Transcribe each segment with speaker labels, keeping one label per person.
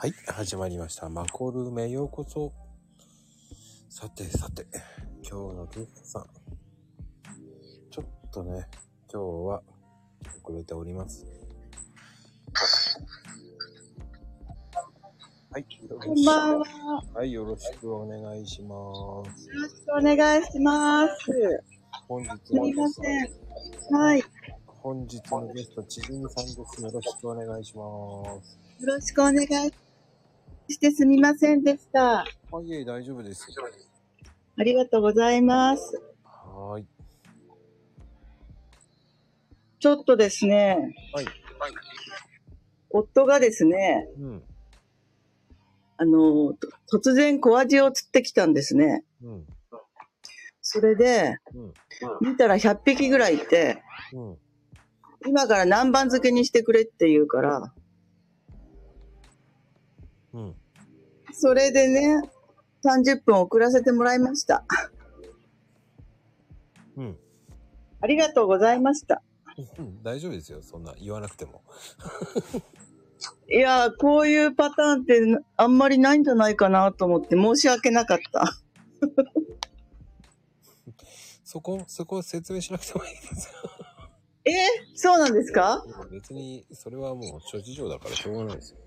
Speaker 1: はい、始まりました。マコルームへようこそ。さてさて、今日のゲストさん。ちょっとね、今日は遅れております。はい、
Speaker 2: こんばんは。よ
Speaker 1: はい、よろしくお願いします。
Speaker 2: ろしくお願いします。
Speaker 1: 本日
Speaker 2: すみません。はい。よ
Speaker 1: 本日のゲスト、ちじみさんです。よろしくお願いします。
Speaker 2: ろしくお願いしてすみませんでした。
Speaker 1: あ、いえ、大丈夫です。
Speaker 2: ありがとうございます。
Speaker 1: はーい。
Speaker 2: ちょっとですね、
Speaker 1: はい。
Speaker 2: 夫がですね、
Speaker 1: うん。
Speaker 2: あの、と突然小アジを釣ってきたんですね。
Speaker 1: うん。
Speaker 2: それで、
Speaker 1: うん。
Speaker 2: 見たら100匹ぐらいいて、
Speaker 1: うん。
Speaker 2: 今から南蛮漬けにしてくれって言うから、
Speaker 1: うん。
Speaker 2: それでね、30分遅らせてもらいました。
Speaker 1: うん。
Speaker 2: ありがとうございました。
Speaker 1: うん大丈夫ですよ。そんな言わなくても。
Speaker 2: いやー、こういうパターンってあんまりないんじゃないかなと思って申し訳なかった。
Speaker 1: そこ、そこ説明しなくてもいいですよ。
Speaker 2: え？ー、そうなんですか？
Speaker 1: 別に、それはもう諸事情だからしょうがないですよ。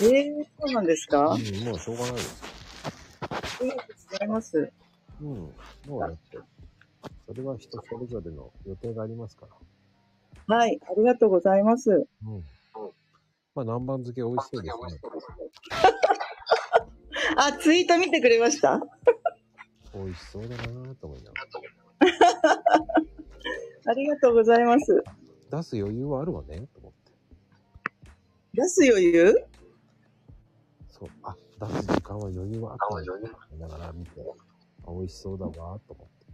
Speaker 2: えー、そうなんですか？あ
Speaker 1: うん、もうしょうがないですよ。
Speaker 2: りがとうございます。
Speaker 1: うん。もうだって、それは人それぞれの予定がありますから。
Speaker 2: はい、ありがとうございます。
Speaker 1: うん。まあ、南蛮漬け美味しそうですね。
Speaker 2: あ、ツイート見てくれました？
Speaker 1: 美味しそうだなぁと思いなが
Speaker 2: ありがとうございます。
Speaker 1: ら。出す余裕はあるわね、と思って。
Speaker 2: 出す余裕？
Speaker 1: そう。あ、出す時間は余裕はあったんだと思いながら見て、あ、美味しそうだわと思って。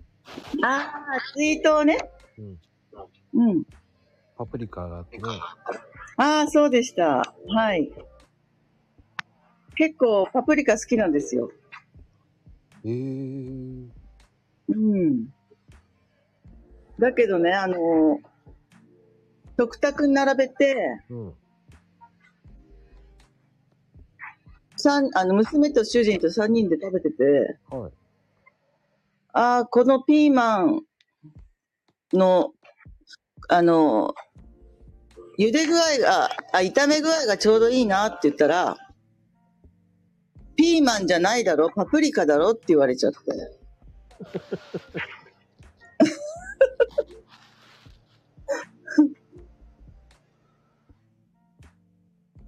Speaker 2: あー、ツイートをね。
Speaker 1: うん。
Speaker 2: うん。
Speaker 1: パプリカがあってね、
Speaker 2: あー、そうでした。はい。結構パプリカ好きなんですよ。
Speaker 1: えー、
Speaker 2: うん。だけどね、あの、食卓に並べて、
Speaker 1: うん。
Speaker 2: 三あの、娘と主人と3人で食べてて、
Speaker 1: はい。
Speaker 2: ああ、このピーマンの、あの、茹で具合が、あ、炒め具合がちょうどいいなって言ったら、ピーマンじゃないだろ、パプリカだろって言われちゃって。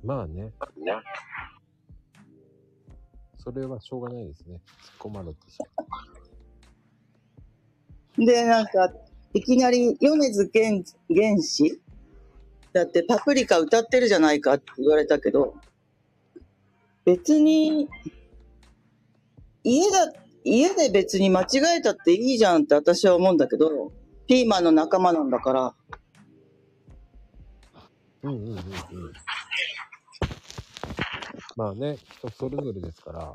Speaker 1: まあね。それはしょうがないですね。突っ込まれてしま
Speaker 2: で、なんか、いきなり、米津玄玄師だってパプリカ歌ってるじゃないかって言われたけど、別に、家だ、家で別に間違えたっていいじゃんって私は思うんだけど、ピーマンの仲間なんだから、
Speaker 1: う。うんうんうんうん。まあね、人それぞれですから、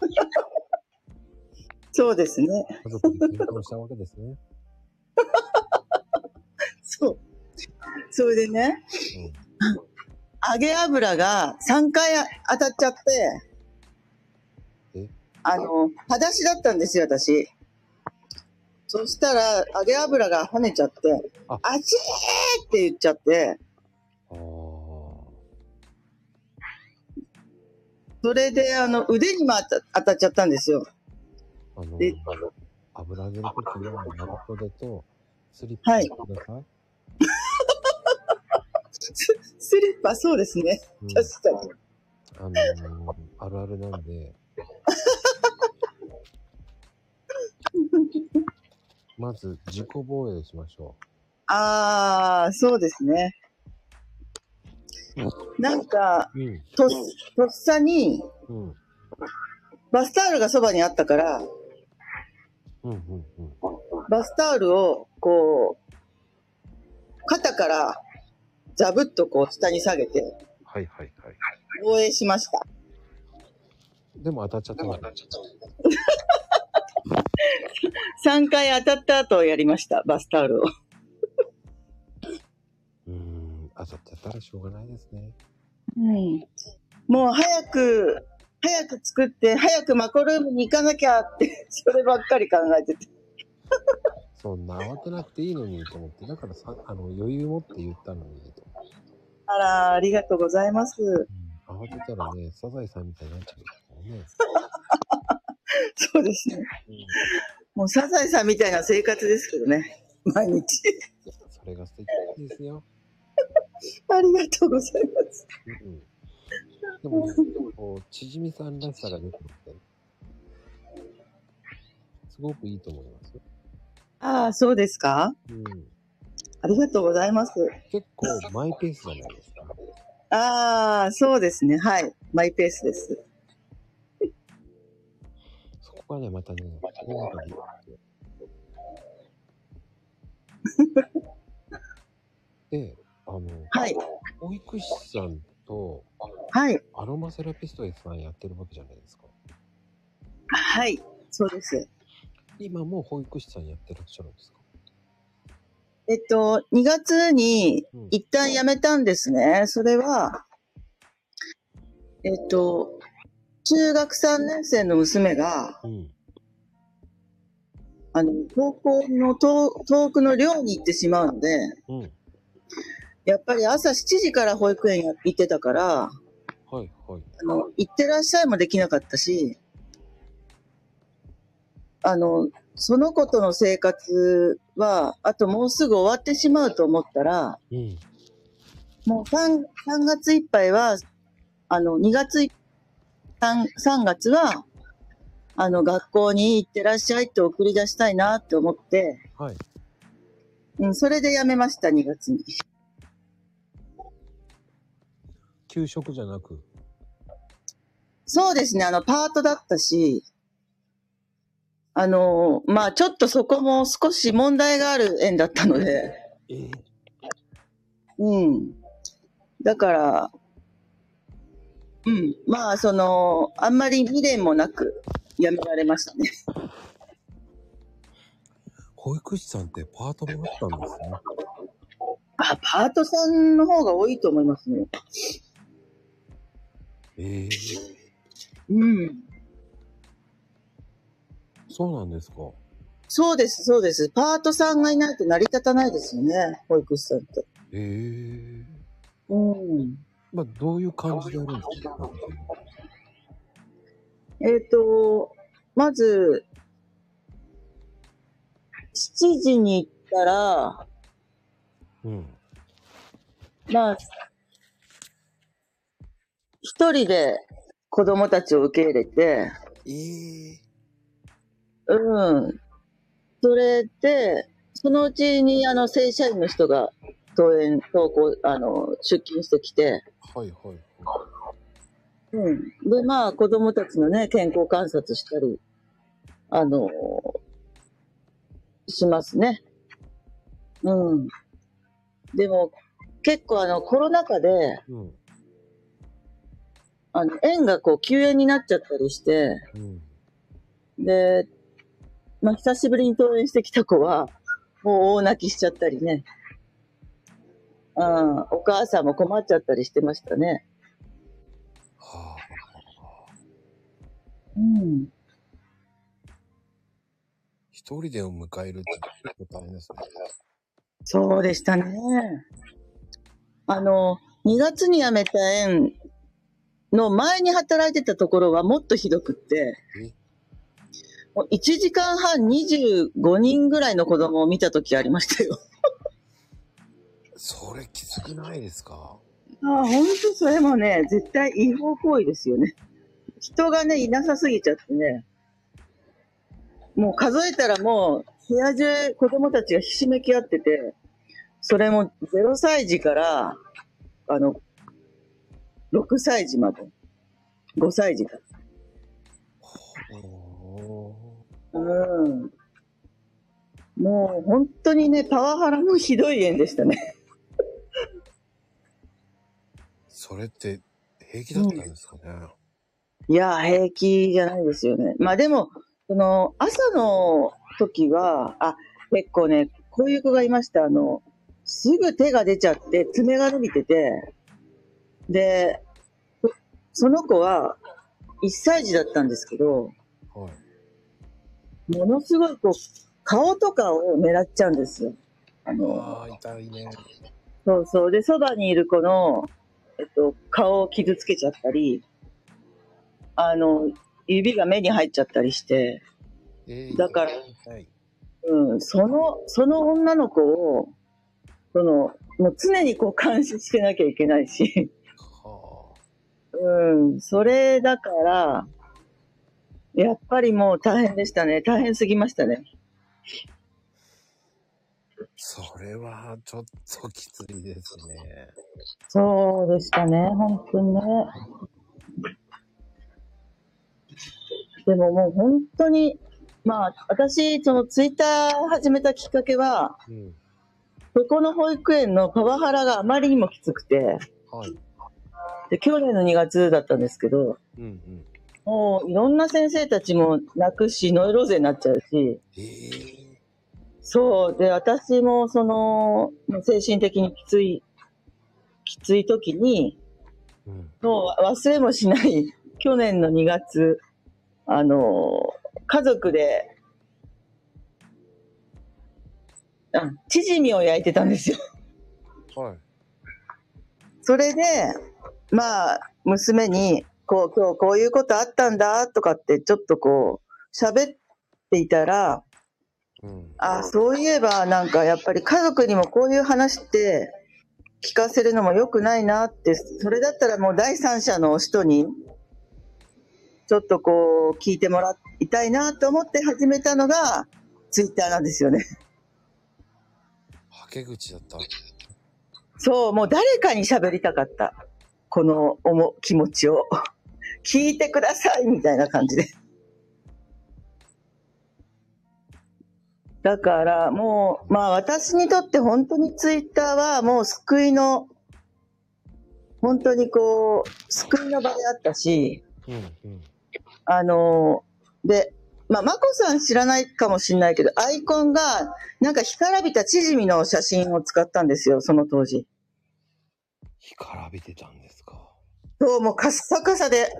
Speaker 2: そうですね。
Speaker 1: 家族で検討したわけですね。
Speaker 2: そう。それでね、揚げ油が3回当たっちゃって
Speaker 1: え、
Speaker 2: あの、裸足だったんですよ、私。そしたら、揚げ油が跳ねちゃって、
Speaker 1: あ
Speaker 2: あちーって言っちゃって、それで、あの、腕にも当た当たっちゃったんですよ。
Speaker 1: あの
Speaker 2: で、
Speaker 1: 油揚げの時は長袖とスリッパてください。
Speaker 2: ススリッパ、そうですね。
Speaker 1: うん
Speaker 2: 確かに。
Speaker 1: あのーあるあるなんで。まず、自己防衛しましょ
Speaker 2: あー、そうですね。なんか、
Speaker 1: う。うん。
Speaker 2: とっ、とっさに、
Speaker 1: うん。
Speaker 2: バスタオルがそばにあったから、
Speaker 1: うん。うん。うん。
Speaker 2: バスタオルを、こう、肩から、ザブッとこう下に下げて、
Speaker 1: はいはいはい。
Speaker 2: 防衛しました。
Speaker 1: でも当たっちゃったのね
Speaker 2: 3 回当たった後やりました、バスタオルを。
Speaker 1: 当たっちゃったらしょうがないですね。
Speaker 2: うん。もう早く、早く作って、早くマコルームに行かなきゃって、そればっかり考えてて。
Speaker 1: そんな慌てなくていいのにと思って、だからさ、あの、余裕持って言ったのにと。
Speaker 2: あら、ありがとうございます。
Speaker 1: うん、慌てたらね、サザエさんみたいになっちゃうからね。
Speaker 2: そうですね。もうサザエさんみたいな生活ですけどね。毎日。
Speaker 1: それが素敵ですよ。
Speaker 2: ありがとうございます。
Speaker 1: うんうん。でもね、こう、ちじみさんらしさが出てきて、すごくいいと思いますよ。
Speaker 2: ああ、そうですか？
Speaker 1: うん。
Speaker 2: ありがとうございます。
Speaker 1: 結構マイペースじゃないですか。
Speaker 2: ああ、そうですね。はい。マイペースです。
Speaker 1: そこがね、またね、こうがいい で、あの、
Speaker 2: はい。
Speaker 1: 保育士さんと
Speaker 2: はい。
Speaker 1: アロマセラピストさんやってるわけじゃないですか。
Speaker 2: はい。そうです。
Speaker 1: 今も保育士さんやってらっしゃるんですか？
Speaker 2: えっと、2月に
Speaker 1: うん
Speaker 2: 一旦辞めたんですね。それは、えっと、中学3年生の娘が、
Speaker 1: うん。
Speaker 2: あの、高校の遠遠くの寮に行ってしまうので、
Speaker 1: うん。
Speaker 2: やっぱり朝7時から保育園や行ってたから、
Speaker 1: はいはい。
Speaker 2: あの、行ってらっしゃいもできなかったし、あの、その子との生活は、あともうすぐ終わってしまうと思ったら、
Speaker 1: うん。
Speaker 2: もう 3, 3月いっぱいは、あの、2月い 3, 3月は、あの、学校に行ってらっしゃいって送り出したいなって思って、
Speaker 1: はい。
Speaker 2: うん、それで辞めました、2月に。
Speaker 1: 給食じゃなく？
Speaker 2: そうですね、あの、パートだったし、あの、まあちょっとそこも少し問題がある園だったので、
Speaker 1: ええ
Speaker 2: うん。だから、うん、まあその、あんまり未練もなく辞められましたね。
Speaker 1: 保育士さんってパートもあったんですね。
Speaker 2: あ、パートさんの方が多いと思いますね。
Speaker 1: ええ
Speaker 2: うん。
Speaker 1: そうなんですか。
Speaker 2: そうです、そうです。パートさんがいないと成り立たないですよね、保育士さんって。
Speaker 1: ええ
Speaker 2: うん。
Speaker 1: まあ、どういう感じでやるんですか？
Speaker 2: えっ、と、まず、7時に行ったら、
Speaker 1: うん。
Speaker 2: まあ、一人で子供たちを受け入れて、
Speaker 1: ええ
Speaker 2: うん。それで、そのうちに、あの、正社員の人が登園、登校、あの、出勤してきて、
Speaker 1: はいはいはい。
Speaker 2: うん。で、まあ、子供たちのね、健康観察したり、あの、しますね。うん。でも、結構あの、コロナ禍で、
Speaker 1: うん。
Speaker 2: あの、園がこう、休園になっちゃったりして、
Speaker 1: うん。
Speaker 2: で、まあ、久しぶりに登園してきた子は、もう大泣きしちゃったりね。うん、お母さんも困っちゃったりしてましたね。
Speaker 1: はあ。
Speaker 2: うん。
Speaker 1: 一人でを迎えるって大変ですね。
Speaker 2: そうでしたね。あの、2月に辞めた園の前に働いてたところはもっとひどくって
Speaker 1: え、
Speaker 2: もう1時間半25人ぐらいの子供を見た時ありましたよ。
Speaker 1: それきつくないですか？
Speaker 2: ああ、ほんとそれもね、絶対違法行為ですよね。人がね、いなさすぎちゃってね。もう数えたらもう、部屋中子供たちがひしめき合ってて、それも0歳児から、あの、6歳児まで。5歳児から。
Speaker 1: お
Speaker 2: うん。もう本当にね、パワハラもひどい園でしたね。
Speaker 1: それって平気だったんですかね、
Speaker 2: いや、平気じゃないですよね。まあでも、その、朝の時は、あ、結構ね、こういう子がいました。あの、すぐ手が出ちゃって、爪が伸びてて、で、その子は1歳児だったんですけど、
Speaker 1: はい。
Speaker 2: ものすごいこう、顔とかを狙っちゃうんですよ。あの、
Speaker 1: ああ、痛いね。
Speaker 2: そうそう。で、そばにいる子の、えっと、顔を傷つけちゃったり、あの、指が目に入っちゃったりして、
Speaker 1: えー
Speaker 2: だから
Speaker 1: はい。
Speaker 2: うん、その、その女の子を、その、もう常にこう監視してなきゃいけないし、
Speaker 1: は
Speaker 2: うん、それだから、やっぱりもう大変でしたね。大変すぎましたね。
Speaker 1: あ。それはちょっときついですね。
Speaker 2: そうでしたね、本当にね。でももう本当に、まあ、私、そのツイッター始めたきっかけは、
Speaker 1: うん。
Speaker 2: そこの保育園のパワハラがあまりにもきつくて、
Speaker 1: はい。
Speaker 2: で、去年の2月だったんですけど、
Speaker 1: うんうん。
Speaker 2: もういろんな先生たちも泣くし、ノイローゼになっちゃうし、
Speaker 1: ええ
Speaker 2: そう。で、私もその、精神的にきつい、きつい時に、
Speaker 1: うん。
Speaker 2: もう忘れもしない、去年の2月、あの、家族で、あ、チヂミを焼いてたんですよ。
Speaker 1: はい。
Speaker 2: それで、まあ、娘に、こう、今日こういうことあったんだ、とかって、ちょっとこう、喋っていたら、
Speaker 1: うん。
Speaker 2: あ、そういえば、なんかやっぱり家族にもこういう話って聞かせるのも良くないなって、それだったらもう第三者の人に、ちょっとこう、聞いてもらいたいなと思って始めたのが、ツイッターなんですよね。
Speaker 1: はけ口だった。
Speaker 2: そう、もう誰かに喋りたかった。この思気持ちを。聞いてくださいみたいな感じで。だからもう、まあ私にとって本当にツイッターはもう救いの、本当にこう、救いの場であったし、
Speaker 1: うんうん。
Speaker 2: あの、で、まあ、まこさん知らないかもしれないけど、アイコンが、なんか干からびたチヂミの写真を使ったんですよ、その当時。
Speaker 1: 干からびてたん。
Speaker 2: そう、もうカッサカサで、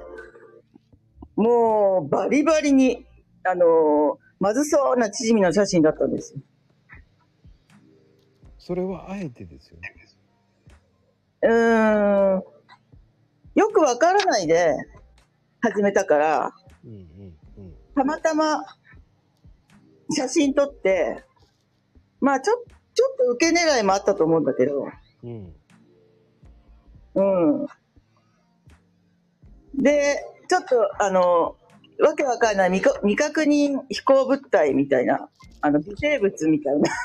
Speaker 2: もうバリバリに、あのーまずそうなチヂミの写真だったんですよ。
Speaker 1: それはあえてですよね。
Speaker 2: うーん。よくわからないで始めたから、
Speaker 1: うんうんうん。
Speaker 2: たまたま写真撮って、まあちょ、ちょっと受け狙いもあったと思うんだけど、
Speaker 1: うん。
Speaker 2: うん。で、ちょっと、あの、わけわかんない未確未確認飛行物体みたいな、あの、微生物みたいな。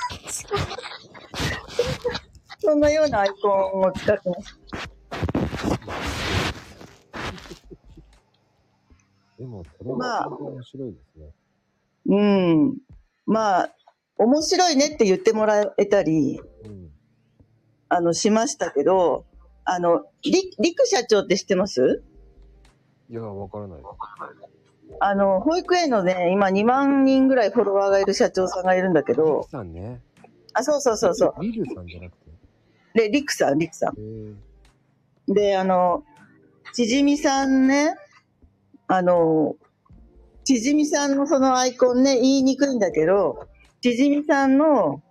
Speaker 2: そんなようなアイコンを使ってます。
Speaker 1: でも、それ
Speaker 2: まあ
Speaker 1: は面白いですね。
Speaker 2: うん。まあ、面白いねって言ってもらえたり、
Speaker 1: うん。
Speaker 2: あの、しましたけど、あの、り、りく社長って知ってます？
Speaker 1: いや、わからないです。
Speaker 2: あの、保育園のね、今2万人ぐらいフォロワーがいる社長さんがいるんだけ
Speaker 1: リ
Speaker 2: ど
Speaker 1: ク、さんね。
Speaker 2: あ、そうそうそうそう。
Speaker 1: リルさんじゃなくて？
Speaker 2: で、りくさん、りくさん。で、あの、ちじみさんね、あの、ちじみさんのそのアイコンね、言いにくいんだけど、ちじみさんの、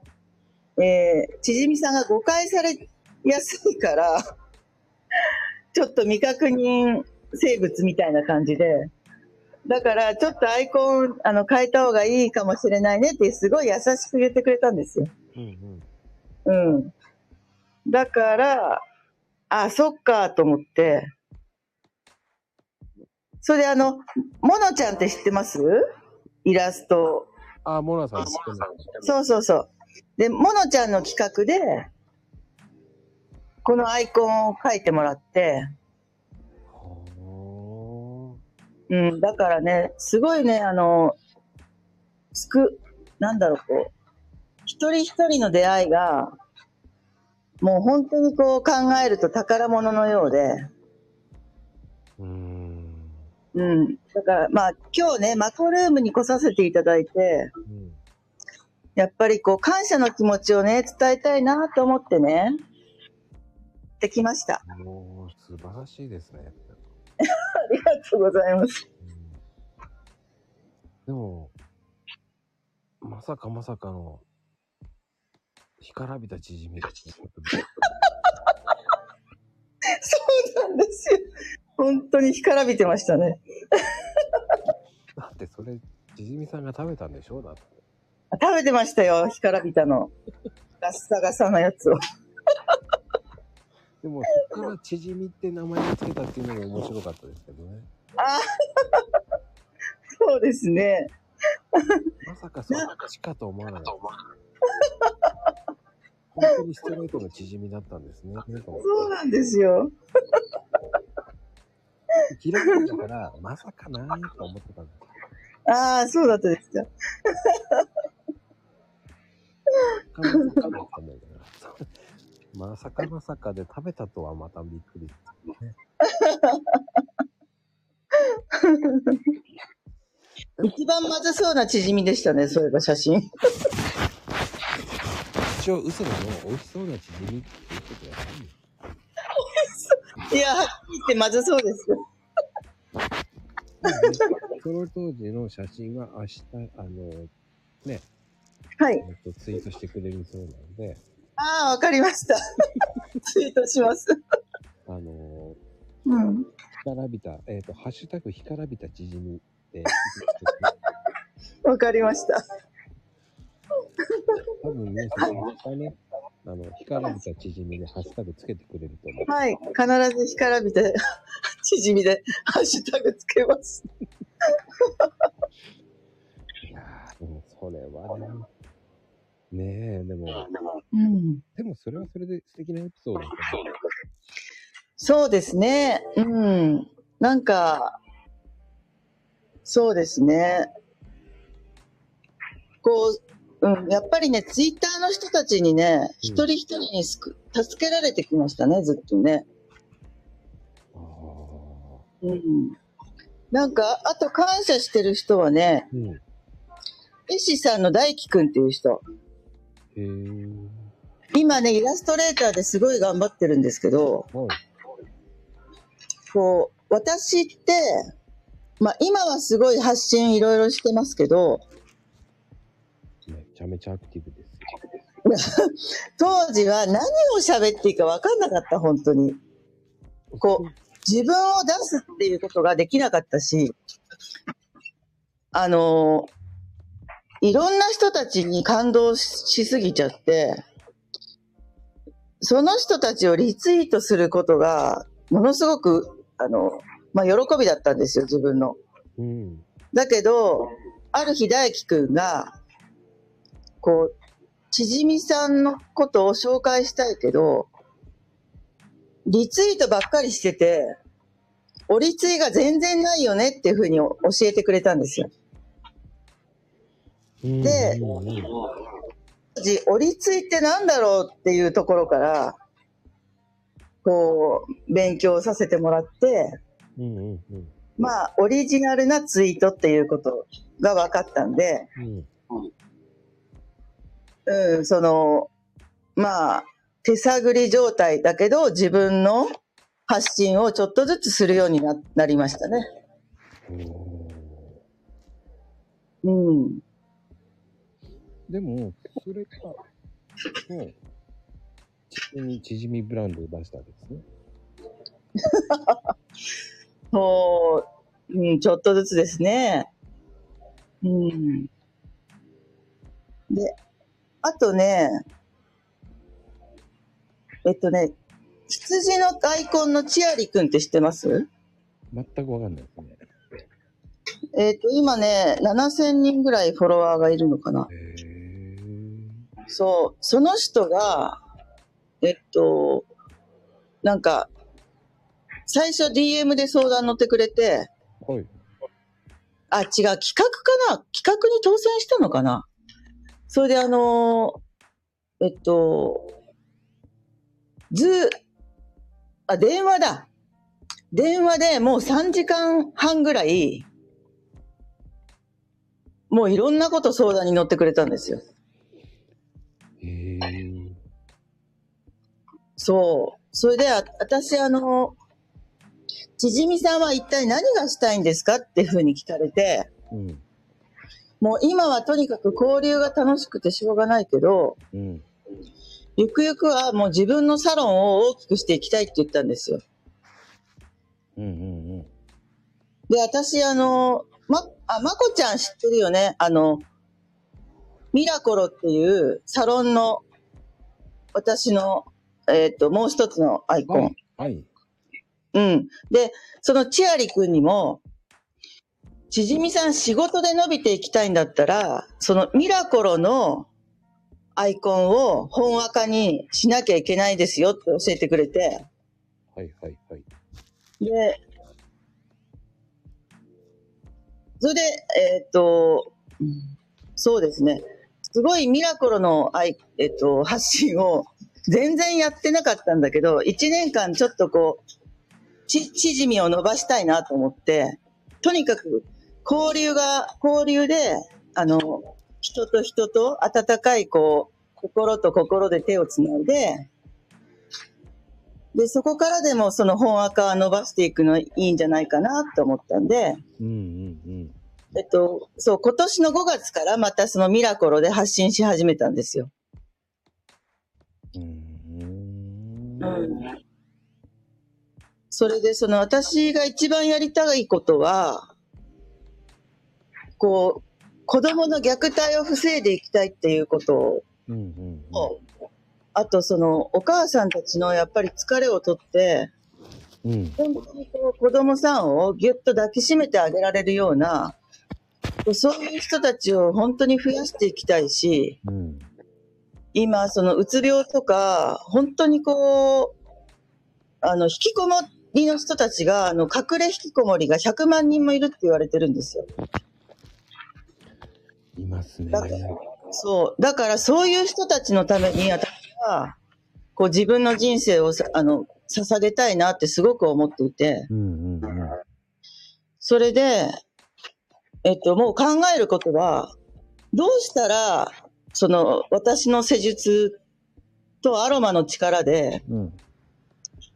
Speaker 2: えー、ちじみさんが誤解されやすいから、ちょっと未確認生物みたいな感じで、だからちょっとアイコン、あの、変えた方がいいかもしれないねってすごい優しく言ってくれたんですよ。
Speaker 1: うんうん。
Speaker 2: うん。だから、あ、そっかと思って。それであの、モノちゃんって知ってます？イラスト。
Speaker 1: あ、モナさん知ってます。
Speaker 2: そうそうそう。で、モノちゃんの企画で、このアイコンを書いてもらって、
Speaker 1: ほ
Speaker 2: うん、だからね、すごいね、あの、つく、なんだろう、こう、一人一人の出会いが、もう本当にこう考えると宝物のようで、
Speaker 1: ー。うーん。
Speaker 2: うん。だから、まあ、今日ね、マコルームに来させていただいて、
Speaker 1: うん。
Speaker 2: やっぱりこう、感謝の気持ちをね、伝えたいなと思ってね、できました。
Speaker 1: もう、素晴らしいですね。
Speaker 2: とうございます。
Speaker 1: でも、まさかまさかの、干からびた縮み。
Speaker 2: そうなんですよ。本当に干からびてましたね。
Speaker 1: だってそれ、縮みさんが食べたんでしょ？だって。
Speaker 2: 食べてましたよ、干からびたの。ガッサガサのやつを。
Speaker 1: でも、そっから縮みって名前をつけたっていうのも面白かったですけどね。
Speaker 2: ああ、そうですね。
Speaker 1: まさかそっちかと思わなかった。本当にストレートの縮みだったんですね。
Speaker 2: そうなんですよ。
Speaker 1: 開いたから、まさかなーと思ってたんです。
Speaker 2: ああ、そうだったですか。
Speaker 1: かかだったんだけどまさかまさかで食べたとはまたびっくりですね。
Speaker 2: 一番まずそうな縮みでしたね、そういえば写真。
Speaker 1: 一応嘘でも美味しそうな縮みっていうことやったん
Speaker 2: いや、はっきり言ってまずそうですよ。
Speaker 1: その当時の写真は明日、あの、ね、
Speaker 2: はい。
Speaker 1: えっと、ツイートしてくれるそうなので、
Speaker 2: ああ、わかりました。ツイートします。
Speaker 1: あの、
Speaker 2: うん。
Speaker 1: 干からびた、えっ、と、ハッシュタグ干からびた縮みって、
Speaker 2: わかりました。
Speaker 1: 多分皆さん、明日ね、あの、干からびた縮みでハッシュタグつけてくれると思う。
Speaker 2: はい。必ず干からびて、縮みで、ハッシュタグつけます。
Speaker 1: いやー、でもそれはね、ねえ、でも、
Speaker 2: うん。
Speaker 1: でもそれはそれで素敵なエピソードだと思う。
Speaker 2: そうですね。うん。なんか、そうですね。こう、うん、やっぱりね、ツイッターの人たちにね、一人一人にすく助けられてきましたね、ずっとね。
Speaker 1: ああ。
Speaker 2: うん。なんか、あと感謝してる人はね、
Speaker 1: うん。
Speaker 2: 絵師さんの大輝くんっていう人。
Speaker 1: へえ。
Speaker 2: 今ね、イラストレーターですごい頑張ってるんですけど、
Speaker 1: はい。
Speaker 2: こう、私って、まあ今はすごい発信いろいろしてますけど、
Speaker 1: めちゃめちゃアクティブですよ。
Speaker 2: 当時は何を喋っていいか分かんなかった、本当に。こう、自分を出すっていうことができなかったし、あのいろんな人たちに感動しすぎちゃって、その人たちをリツイートすることが、ものすごく、あの、まあ、喜びだったんですよ、自分の。
Speaker 1: うん。
Speaker 2: だけど、ある日大輝くんが、こう、ちじみさんのことを紹介したいけど、リツイートばっかりしてて、おリツイが全然ないよねっていうふうに教えてくれたんですよ。で
Speaker 1: うんうんうん
Speaker 2: 当時、おリツイってなんだろうっていうところから、こう、勉強させてもらって、
Speaker 1: うんうんうん
Speaker 2: まあ、オリジナルなツイートっていうことが分かったんで、
Speaker 1: うん
Speaker 2: うん、その、まあ、手探り状態だけど、自分の発信をちょっとずつするようにななりましたね。うん。
Speaker 1: でも、それか、もう、縮み、縮みブランドを出したんですね。
Speaker 2: そう、うん、ちょっとずつですね。うん。で、あとね、えっとね、羊のアイコンのチアリくんって知ってます？
Speaker 1: 全くわかんないですね。
Speaker 2: えっと、今ね、7000人ぐらいフォロワーがいるのかな。
Speaker 1: へえ。
Speaker 2: そう、その人が、えっと、なんか、最初 DM で相談乗ってくれて、
Speaker 1: はい。
Speaker 2: あ、違う、企画かな？企画に当選したのかな？それであのーえっと、図、あ、電話だ。電話でもう3時間半ぐらい、もういろんなこと相談に乗ってくれたんですよ。そう。それで、あ私、あの、ちじみさんは一体何がしたいんですかっていうふうに聞かれて、
Speaker 1: うん。
Speaker 2: もう今はとにかく交流が楽しくてしょうがないけど、
Speaker 1: うん。
Speaker 2: ゆくゆくはもう自分のサロンを大きくしていきたいって言ったんですよ。
Speaker 1: うんうんうん。
Speaker 2: で、私、あの、ま、あ、まこちゃん知ってるよね？あの、ミラコロっていうサロンの、私の、えっ、と、もう一つのアイコン。
Speaker 1: はい。はい。
Speaker 2: うん。で、そのチアリくんにも、ちじみさん仕事で伸びていきたいんだったら、そのミラコロのアイコンを本赤にしなきゃいけないですよって教えてくれて、
Speaker 1: はいはいはい。
Speaker 2: で、それで、えっ、と、うんそうですね。すごいミラコロのアイ、えっ、と、発信を全然やってなかったんだけど、1年間ちょっとこう、ち、縮みを伸ばしたいなと思って、とにかく交流が、交流で、あの、人と人と温かいこう、心と心で手をつないで、で、そこからでもその本赤は伸ばしていくのいいんじゃないかなと思ったんで、
Speaker 1: うんうん
Speaker 2: えっと、そう、今年の5月からまたそのミラコロで発信し始めたんですよ。
Speaker 1: ん。
Speaker 2: それでその私が一番やりたいことは、こう、子供の虐待を防いでいきたいっていうことを、
Speaker 1: うんうん
Speaker 2: あとそのお母さんたちのやっぱり疲れを取って、
Speaker 1: うん。うん。
Speaker 2: 本当にこう子供さんをぎゅっと抱きしめてあげられるような、そういう人たちを本当に増やしていきたいし、
Speaker 1: うん。
Speaker 2: 今、そのうつ病とか、本当にこう、あの、引きこもりの人たちが、あの、隠れ引きこもりが100万人もいるって言われてるんですよ。
Speaker 1: いますね。
Speaker 2: だからそう。だからそういう人たちのために私は、こう自分の人生をさあの、捧げたいなってすごく思っていて、
Speaker 1: うんうんうん。
Speaker 2: それで、えっと、もう考えることは、どうしたら、その、私の施術とアロマの力で、
Speaker 1: うん。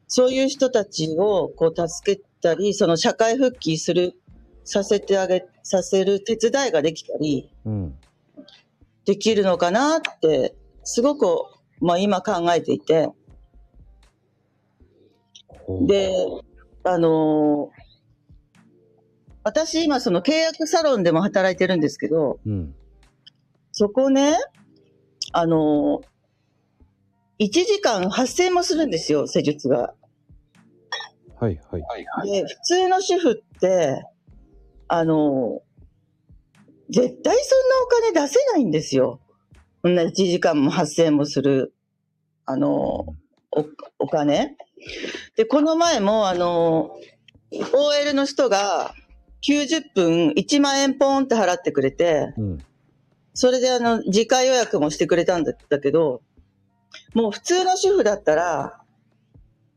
Speaker 2: そういう人たちをこう助けたり、その社会復帰する、させてあげ、させる手伝いができたり、
Speaker 1: うん。
Speaker 2: できるのかなって、すごく、まあ今考えていて、で、あのー私今その契約サロンでも働いてるんですけど、
Speaker 1: うん。
Speaker 2: そこね、あのー、1時間8000円もするんですよ、施術が。
Speaker 1: はいはい。
Speaker 2: で、普通の主婦って、あの、絶対そんなお金出せないんですよ。こんな1時間も8000円もする、あの、お、お金。で、この前も、あの、OL の人が90分1万円ポンって払ってくれて、
Speaker 1: うん。
Speaker 2: それであの、次回予約もしてくれたんだだけど、もう普通の主婦だったら、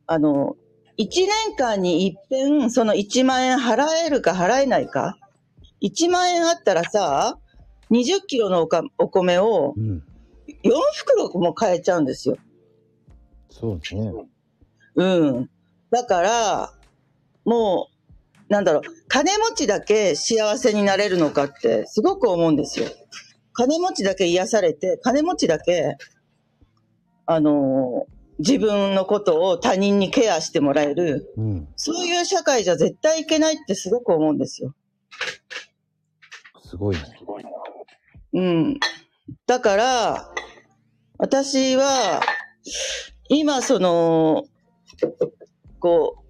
Speaker 2: あの、1年間に一遍その1万円払えるか払えないか。1万円あったらさ、20キロのおかお米を
Speaker 1: うん。
Speaker 2: 4袋も買えちゃうんですよ。
Speaker 1: そうね。
Speaker 2: うん。だから、もう、なんだろう、金持ちだけ幸せになれるのかってすごく思うんですよ。金持ちだけ癒されて、金持ちだけ、あのー自分のことを他人にケアしてもらえる、
Speaker 1: うん。
Speaker 2: そういう社会じゃ絶対いけないってすごく思うんですよ。
Speaker 1: すごいね。
Speaker 2: うん。だから、私は、今その、こ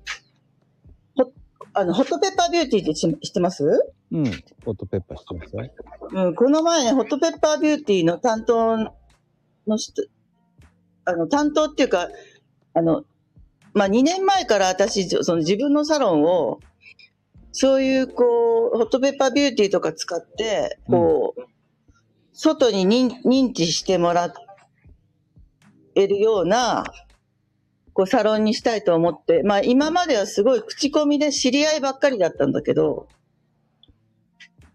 Speaker 2: う、ほ、あの、ホットペッパービューティーって知知ってます？
Speaker 1: うん。ホットペッパーしてますよ。
Speaker 2: うん、この前ね、ホットペッパービューティーの担当の人、あの、担当っていうか、あの、まあ、2年前から私、その自分のサロンを、そういう、こう、ホットペッパービューティーとか使って、こう、外に認認知してもらえるような、こう、サロンにしたいと思って、まあ、今まではすごい口コミで知り合いばっかりだったんだけど、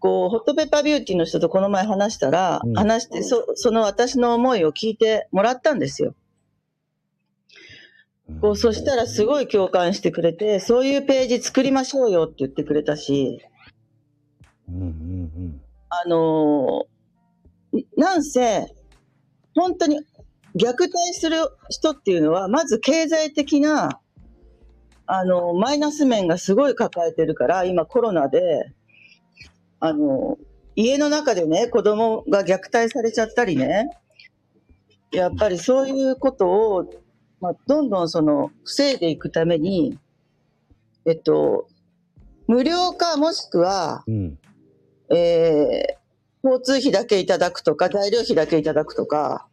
Speaker 2: こう、ホットペッパービューティーの人とこの前話したら、
Speaker 1: うん。
Speaker 2: 話して、そ、その私の思いを聞いてもらったんですよ。こう、そしたらすごい共感してくれて、そういうページ作りましょうよって言ってくれたし、
Speaker 1: うんうん
Speaker 2: あのーなんせ、本当に虐待する人っていうのは、まず経済的な、あのマイナス面がすごい抱えてるから、今コロナで、あの家の中でね、子供が虐待されちゃったりね、やっぱりそういうことを、まあ、どんどんその、防いでいくために、えっと、無料かもしくは、
Speaker 1: うん。
Speaker 2: えー交通費だけいただくとか、材料費だけいただくとか、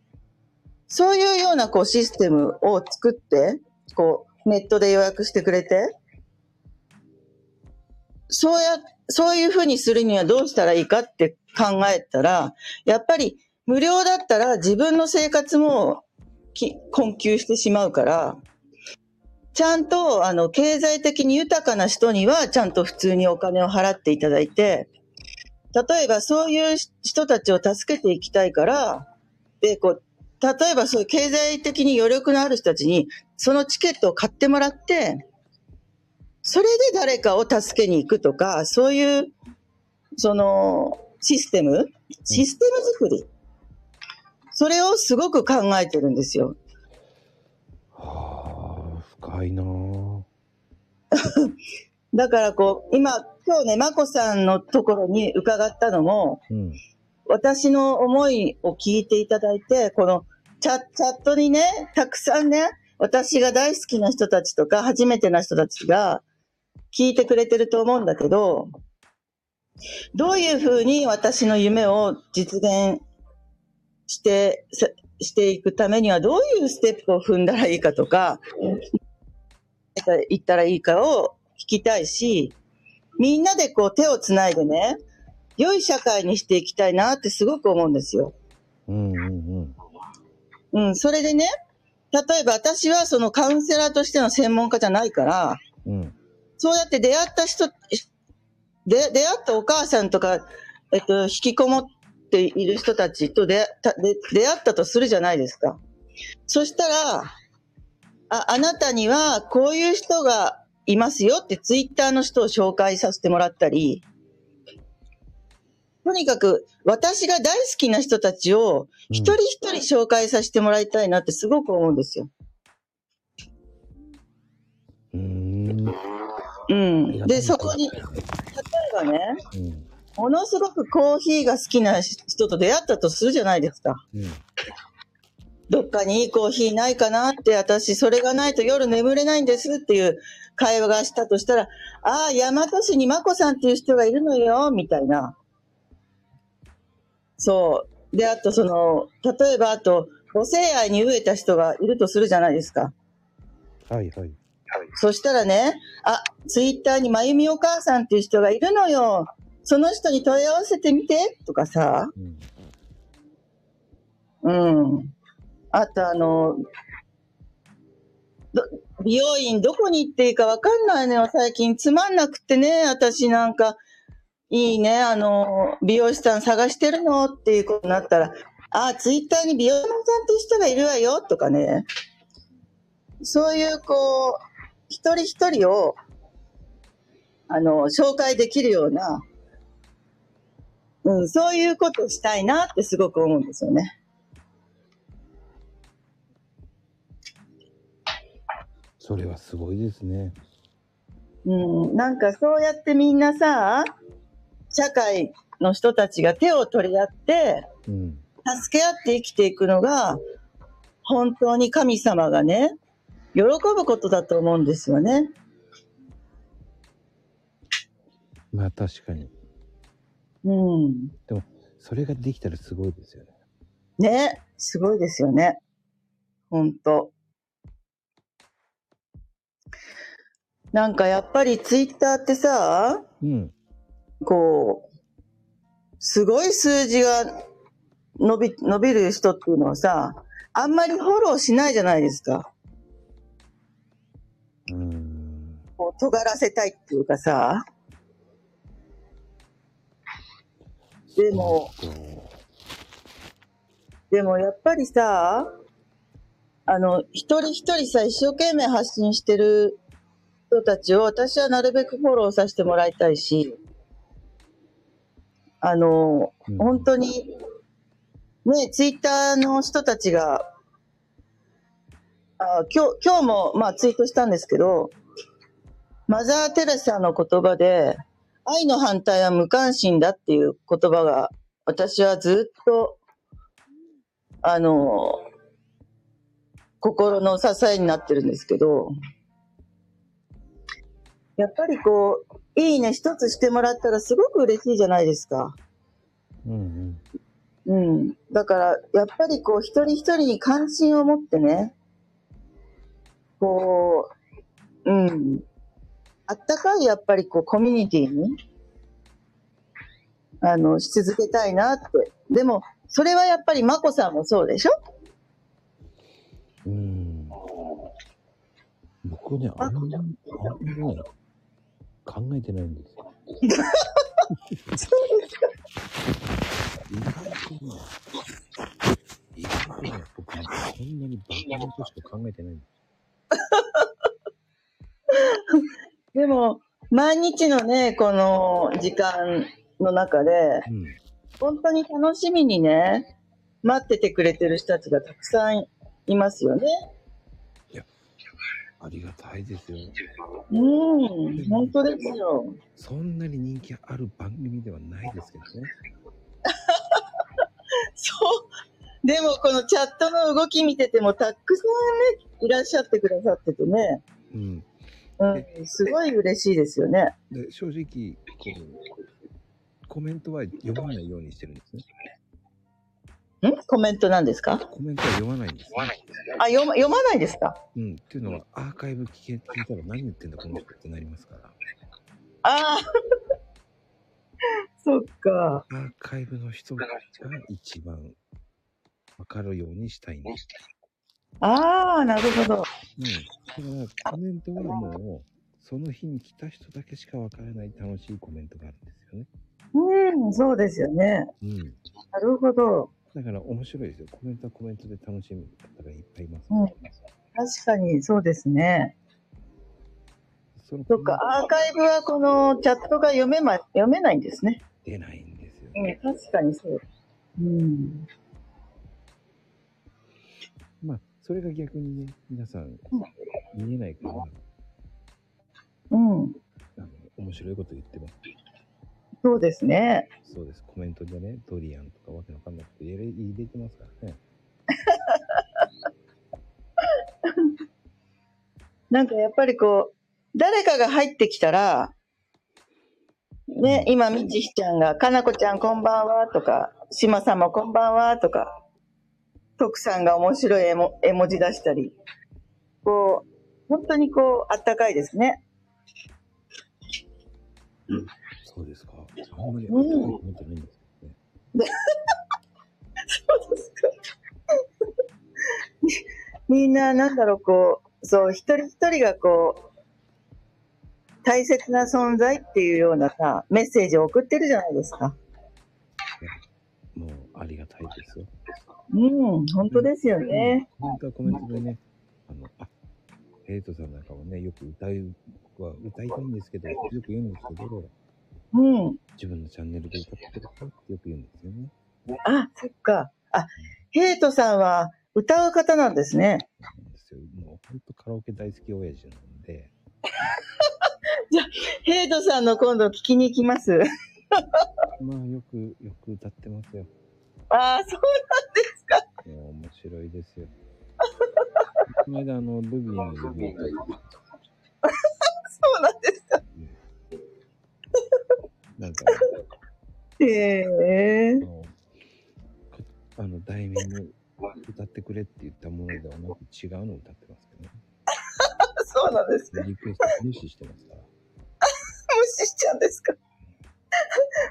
Speaker 2: そういうようなこうシステムを作って、こう、ネットで予約してくれて、そうや、そういうふうにするにはどうしたらいいかって考えたら、やっぱり無料だったら自分の生活も困窮してしまうから、ちゃんと、あの、経済的に豊かな人には、ちゃんと普通にお金を払っていただいて、例えばそういう人たちを助けていきたいから、で、こう、例えばそういう経済的に余力のある人たちに、そのチケットを買ってもらって、それで誰かを助けに行くとか、そういう、その、システム？システム作り。それをすごく考えてるんですよ。
Speaker 1: はあ、深いなぁ。
Speaker 2: だからこう、今、今日ね、まこさんのところに伺ったのも、
Speaker 1: うん。
Speaker 2: 私の思いを聞いていただいて、このチャチャットにね、たくさんね、私が大好きな人たちとか、初めてな人たちが聞いてくれてると思うんだけど、どういうふうに私の夢を実現して、さしていくためにはどういうステップを踏んだらいいかとか、言ったらいいかを聞きたいし、みんなでこう手をつないでね、良い社会にしていきたいなってすごく思うんですよ。
Speaker 1: うんうんうん。
Speaker 2: うん、それでね、例えば私はそのカウンセラーとしての専門家じゃないから、
Speaker 1: うん。
Speaker 2: そうやって出会った人、で、出会ったお母さんとか、えっと、引きこもっている人たちと出会ったで出会ったとするじゃないですか。そしたら、あ、あなたにはこういう人がいますよってツイッターの人を紹介させてもらったり、とにかく私が大好きな人たちを一人一人紹介させてもらいたいなってすごく思うんですよ。
Speaker 1: うん。
Speaker 2: で、そこに、例えばね、
Speaker 1: うん。
Speaker 2: ものすごくコーヒーが好きな人と出会ったとするじゃないですか。
Speaker 1: うん。
Speaker 2: どっかにいいコーヒーないかなって、私、それがないと夜眠れないんですっていう会話がしたとしたら、ああ、大和市にまこさんっていう人がいるのよ、みたいな。そう。で、あとその、例えばあと、母性愛に飢えた人がいるとするじゃないですか。
Speaker 1: はいはい。
Speaker 2: そしたらね、あ、ツイッターにまゆみお母さんっていう人がいるのよ。その人に問い合わせてみて、とかさ。
Speaker 1: うん。
Speaker 2: うん。あとあの、ど美容院どこに行っていいかわかんないのよ、最近。つまんなくってね、私なんか、いいね、あの、美容師さん探してるのっていうことになったら、あ、ツイッターに美容師さんっていう人がいるわよ、とかね。そういう、こう、一人一人を、あの、紹介できるような、うん、そういうことをしたいなってすごく思うんですよね。
Speaker 1: それはすごいですね。
Speaker 2: うん、なんかそうやってみんなさ、社会の人たちが手を取り合って、
Speaker 1: うん。
Speaker 2: 助け合って生きていくのが、本当に神様がね、喜ぶことだと思うんですよね。
Speaker 1: まあ確かに。
Speaker 2: うん。
Speaker 1: それができたらすごいですよね。
Speaker 2: ね、すごいですよね。本当。なんかやっぱりツイッターってさ、
Speaker 1: うん。
Speaker 2: こう、すごい数字が伸び、伸びる人っていうのはさ、あんまりフォローしないじゃないですか。
Speaker 1: うーん。
Speaker 2: こう、尖らせたいっていうかさ。でも、でもやっぱりさ、あの、一人一人さ、一生懸命発信してる人たちを私はなるべくフォローさせてもらいたいし、あの、
Speaker 1: うん
Speaker 2: 本当に、ね、ツイッターの人たちが、あ今日、今日も、まあ、ツイートしたんですけど、マザー・テレサの言葉で、愛の反対は無関心だっていう言葉が、私はずっと、あの、心の支えになってるんですけど、やっぱりこう、いいね一つしてもらったらすごく嬉しいじゃないですか。
Speaker 1: うんうん。
Speaker 2: うん。だから、やっぱりこう、一人一人に関心を持ってね、こう、うん。あったかい、やっぱりこう、コミュニティに、あの、し続けたいなって。でも、それはやっぱり、まこさんもそうでしょ？
Speaker 1: うん。僕ね、あんまり、あんまりね、考えてないんですよ。意外とね、意外とね、僕ね、そんなにバカなことしか考えてないんです
Speaker 2: でも、毎日のね、この時間の中で、
Speaker 1: うん。
Speaker 2: 本当に楽しみにね、待っててくれてる人たちがたくさんいますよね。
Speaker 1: ありがたいですよ。
Speaker 2: うん、本当ですよ。
Speaker 1: そんなに人気ある番組ではないですけどね。
Speaker 2: そう。でも、このチャットの動き見てても、たくさんね、いらっしゃってくださっててね、
Speaker 1: うん。
Speaker 2: うん、すごい嬉しいですよね。
Speaker 1: で、正直、こう、コメントは読まないようにしてるんですね。
Speaker 2: ん？コメントなんですか？
Speaker 1: コメントは読まないんです、ね。
Speaker 2: あ、読ま、読まないですか？
Speaker 1: うん。っていうのは、アーカイブ聞け聞いたら何言ってんだこの人ってなりますから。
Speaker 2: ああ。そっか。
Speaker 1: アーカイブの人が一番わかるようにしたいんです。
Speaker 2: ああ、なるほど。
Speaker 1: うん。だから、コメントはもう、その日に来た人だけしかわからない楽しいコメントがあるんですよね。
Speaker 2: うん、そうですよね。
Speaker 1: うん。
Speaker 2: なるほど。
Speaker 1: だから面白いですよ。コメントはコメントで楽しむ方がいっぱいいます、
Speaker 2: うん確かに、そうですね。
Speaker 1: そ
Speaker 2: っか、アーカイブはこのチャットが読めま、読めないんですね。
Speaker 1: 出ないんですよ。
Speaker 2: うん、確かにそう。うん。
Speaker 1: まあ、それが逆にね、皆さん見えないから、
Speaker 2: うん。
Speaker 1: あの面白いこと言ってます。
Speaker 2: そうですね。
Speaker 1: そうです。コメントでね、ドリアンとかわけわかんないこと入れ入れてますからね。
Speaker 2: なんかやっぱりこう、誰かが入ってきたら、ね、今、みちひちゃんが、かなこちゃんこんばんはとか、しまさんもこんばんはとか、徳さんが面白い絵も絵文字出したり、こう、本当にこう、あったかいですね。
Speaker 1: そうですか。あんまり
Speaker 2: うん
Speaker 1: 思ってないんですけどね。
Speaker 2: そうですか。みんな、なんだろう、こう、そう、一人一人がこう、大切な存在っていうようなさ、メッセージを送ってるじゃないですか。
Speaker 1: もうありがたいですよ。
Speaker 2: うん、本当ですよね。
Speaker 1: コメントはコメントでね、あの、あ、ヘイトさんなんかもね、よく歌う、僕は歌いたいんですけど、よく言うんですけど、
Speaker 2: うん。
Speaker 1: 自分のチャンネルで歌ってくださいってよく言うんですよね。
Speaker 2: あ、そっか。あ、ヘイトさんは歌う方なんですね。
Speaker 1: そうなんですよ。もうほんとカラオケ大好き親父なんで、
Speaker 2: ヘイトさんの今度聞きに行きます。
Speaker 1: まあよく、よく歌ってますよ。
Speaker 2: ああ、そうなんですか。
Speaker 1: もう面白いですよ。この間あの、ルビーの指を書いて
Speaker 2: そうなんですか。
Speaker 1: なんか、
Speaker 2: へえ
Speaker 1: あ。の、こあの、題名に歌ってくれって言ったものではなく違うのを歌ってますけどね。
Speaker 2: そうなんですか。
Speaker 1: リクエスト無視してますから。
Speaker 2: 無視しちゃうんですか。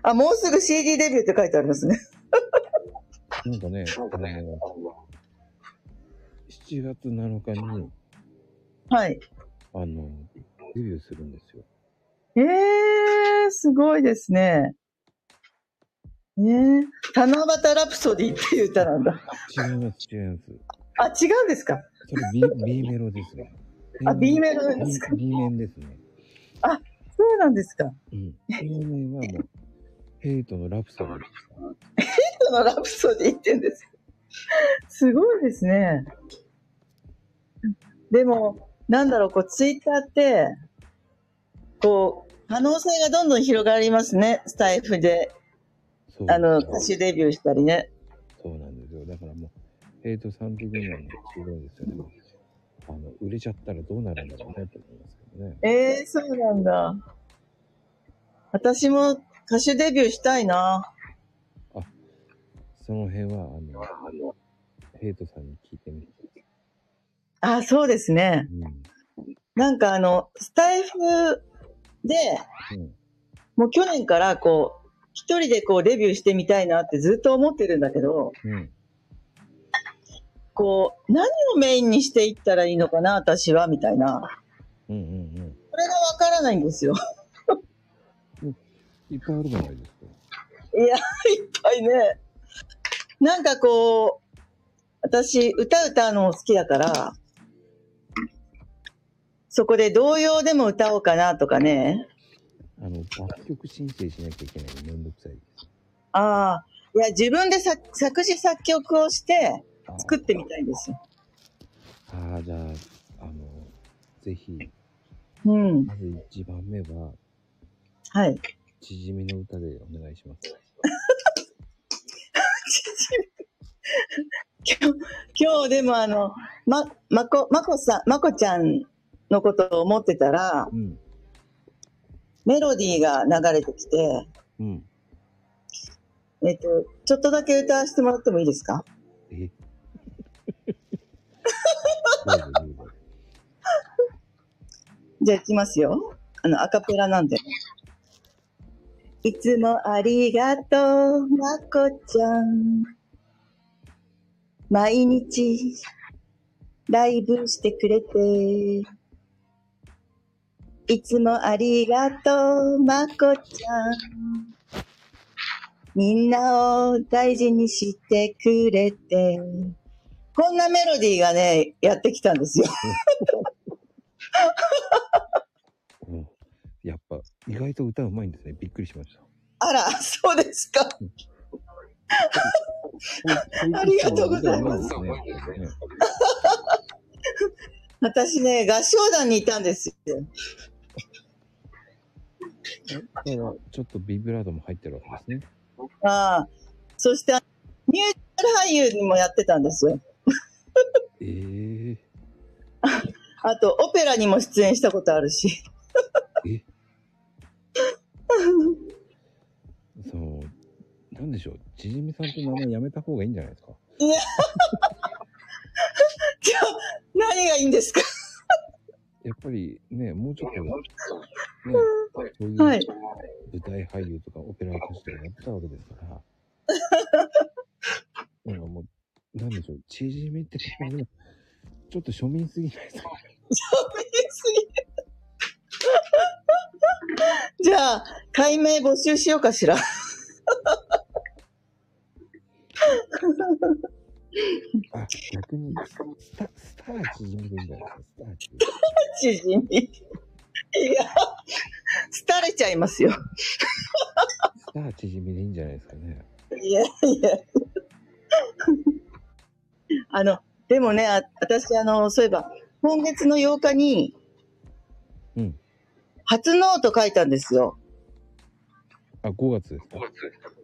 Speaker 2: あ、もうすぐ CD デビューって書いてありますね。
Speaker 1: なんかね、あの、7月7日に、
Speaker 2: はい。
Speaker 1: あの、デビューするんですよ。
Speaker 2: ええー、すごいですね。ええ七夕ラプソディっていう歌なんだ。
Speaker 1: 違います、違います。
Speaker 2: あ、違うんですか？
Speaker 1: それ B, B メロですね。
Speaker 2: あ B メロですか
Speaker 1: ？B, B 面ですね。
Speaker 2: そうなんですか。
Speaker 1: うん。A 面はもう、ヘイトのラプソディ。
Speaker 2: そのラプソディって言うんですよ。すごいですね。でも、なんだろう、こう、ツイッターって、こう、可能性がどんどん広がりますね。スタイフで、あの、歌手デビューしたりね。
Speaker 1: そうなんですよ。だからもう、ヘイトさん的にはもうすごいですよね。あの、売れちゃったらどうなるんだろうねと思いますけどね。
Speaker 2: ええそうなんだ。私も歌手デビューしたいな。
Speaker 1: その辺は、あの、ヘイトさんに聞いてみてくだ
Speaker 2: あ、そうですね。
Speaker 1: さい。
Speaker 2: なんかあの、スタイフで、
Speaker 1: うん。うん。
Speaker 2: もう去年からこう、一人でこうデビューしてみたいなってずっと思ってるんだけど、
Speaker 1: うん。
Speaker 2: こう、何をメインにしていったらいいのかな、私は、みたいな。
Speaker 1: うんうんうん。
Speaker 2: これがわからないんですよ。
Speaker 1: いっぱいあるじゃないですか。
Speaker 2: いや、いっぱいね。なんかこう、私、歌歌うのも好きだから、そこで童謡でも歌おうかなとかね。
Speaker 1: あの、楽曲申請しなきゃいけないのめんどくさい。
Speaker 2: ああ、いや、自分で作作詞作曲をして作ってみたいんですよ。
Speaker 1: ああ、じゃあ、あの、ぜひ、
Speaker 2: うん。
Speaker 1: まず一番目は、
Speaker 2: はい。
Speaker 1: 縮みの歌でお願いします。
Speaker 2: 今日、今日でもあの、ま、まこ、まこさん、まこちゃんのことを思ってたら、
Speaker 1: うん。
Speaker 2: メロディーが流れてきて、
Speaker 1: うん。
Speaker 2: えっと、ちょっとだけ歌わせてもらってもいいですか？じゃあ行きますよ。あの、アカペラなんで。いつもありがとう、まこちゃん。毎日、ライブしてくれて。いつもありがとう、まこちゃん。みんなを大事にしてくれて。こんなメロディーがね、やってきたんですよ。
Speaker 1: うん。やっぱ、意外と歌うまいんですね。びっくりしました。
Speaker 2: あら、そうですか。ありがとうございます。私ね、合唱団にいたんですよ。
Speaker 1: ちょっとビブラードも入ってるわけですね。
Speaker 2: ああ。そして、ミュージカル俳優にもやってたんですよ。
Speaker 1: ええ
Speaker 2: あと、オペラにも出演したことあるし。
Speaker 1: えその、なんでしょう。ちじみさんって名前やめた方がいいんじゃないですか？
Speaker 2: じゃあ、何がいいんですか？
Speaker 1: やっぱりね、もうちょっと、ね、そういう
Speaker 2: はい。
Speaker 1: 舞台俳優とかオペラ歌手とかやってたわけですから。なんかもう、なんでしょう。ちじみって、ちょっと庶民すぎないですか？
Speaker 2: じゃあ、解明募集しようかしら。
Speaker 1: あ、逆に、スタ、スターちじみでいいんじゃないですか。スターちじみ。
Speaker 2: いや、廃れちゃいますよ。
Speaker 1: スターちじみでいいんじゃないですかね。
Speaker 2: いやいや。あの、でもね、あ私、あの、そういえば、今月の8日に、
Speaker 1: うん。
Speaker 2: 初ノート書いたんですよ。
Speaker 1: あ、5月ですか？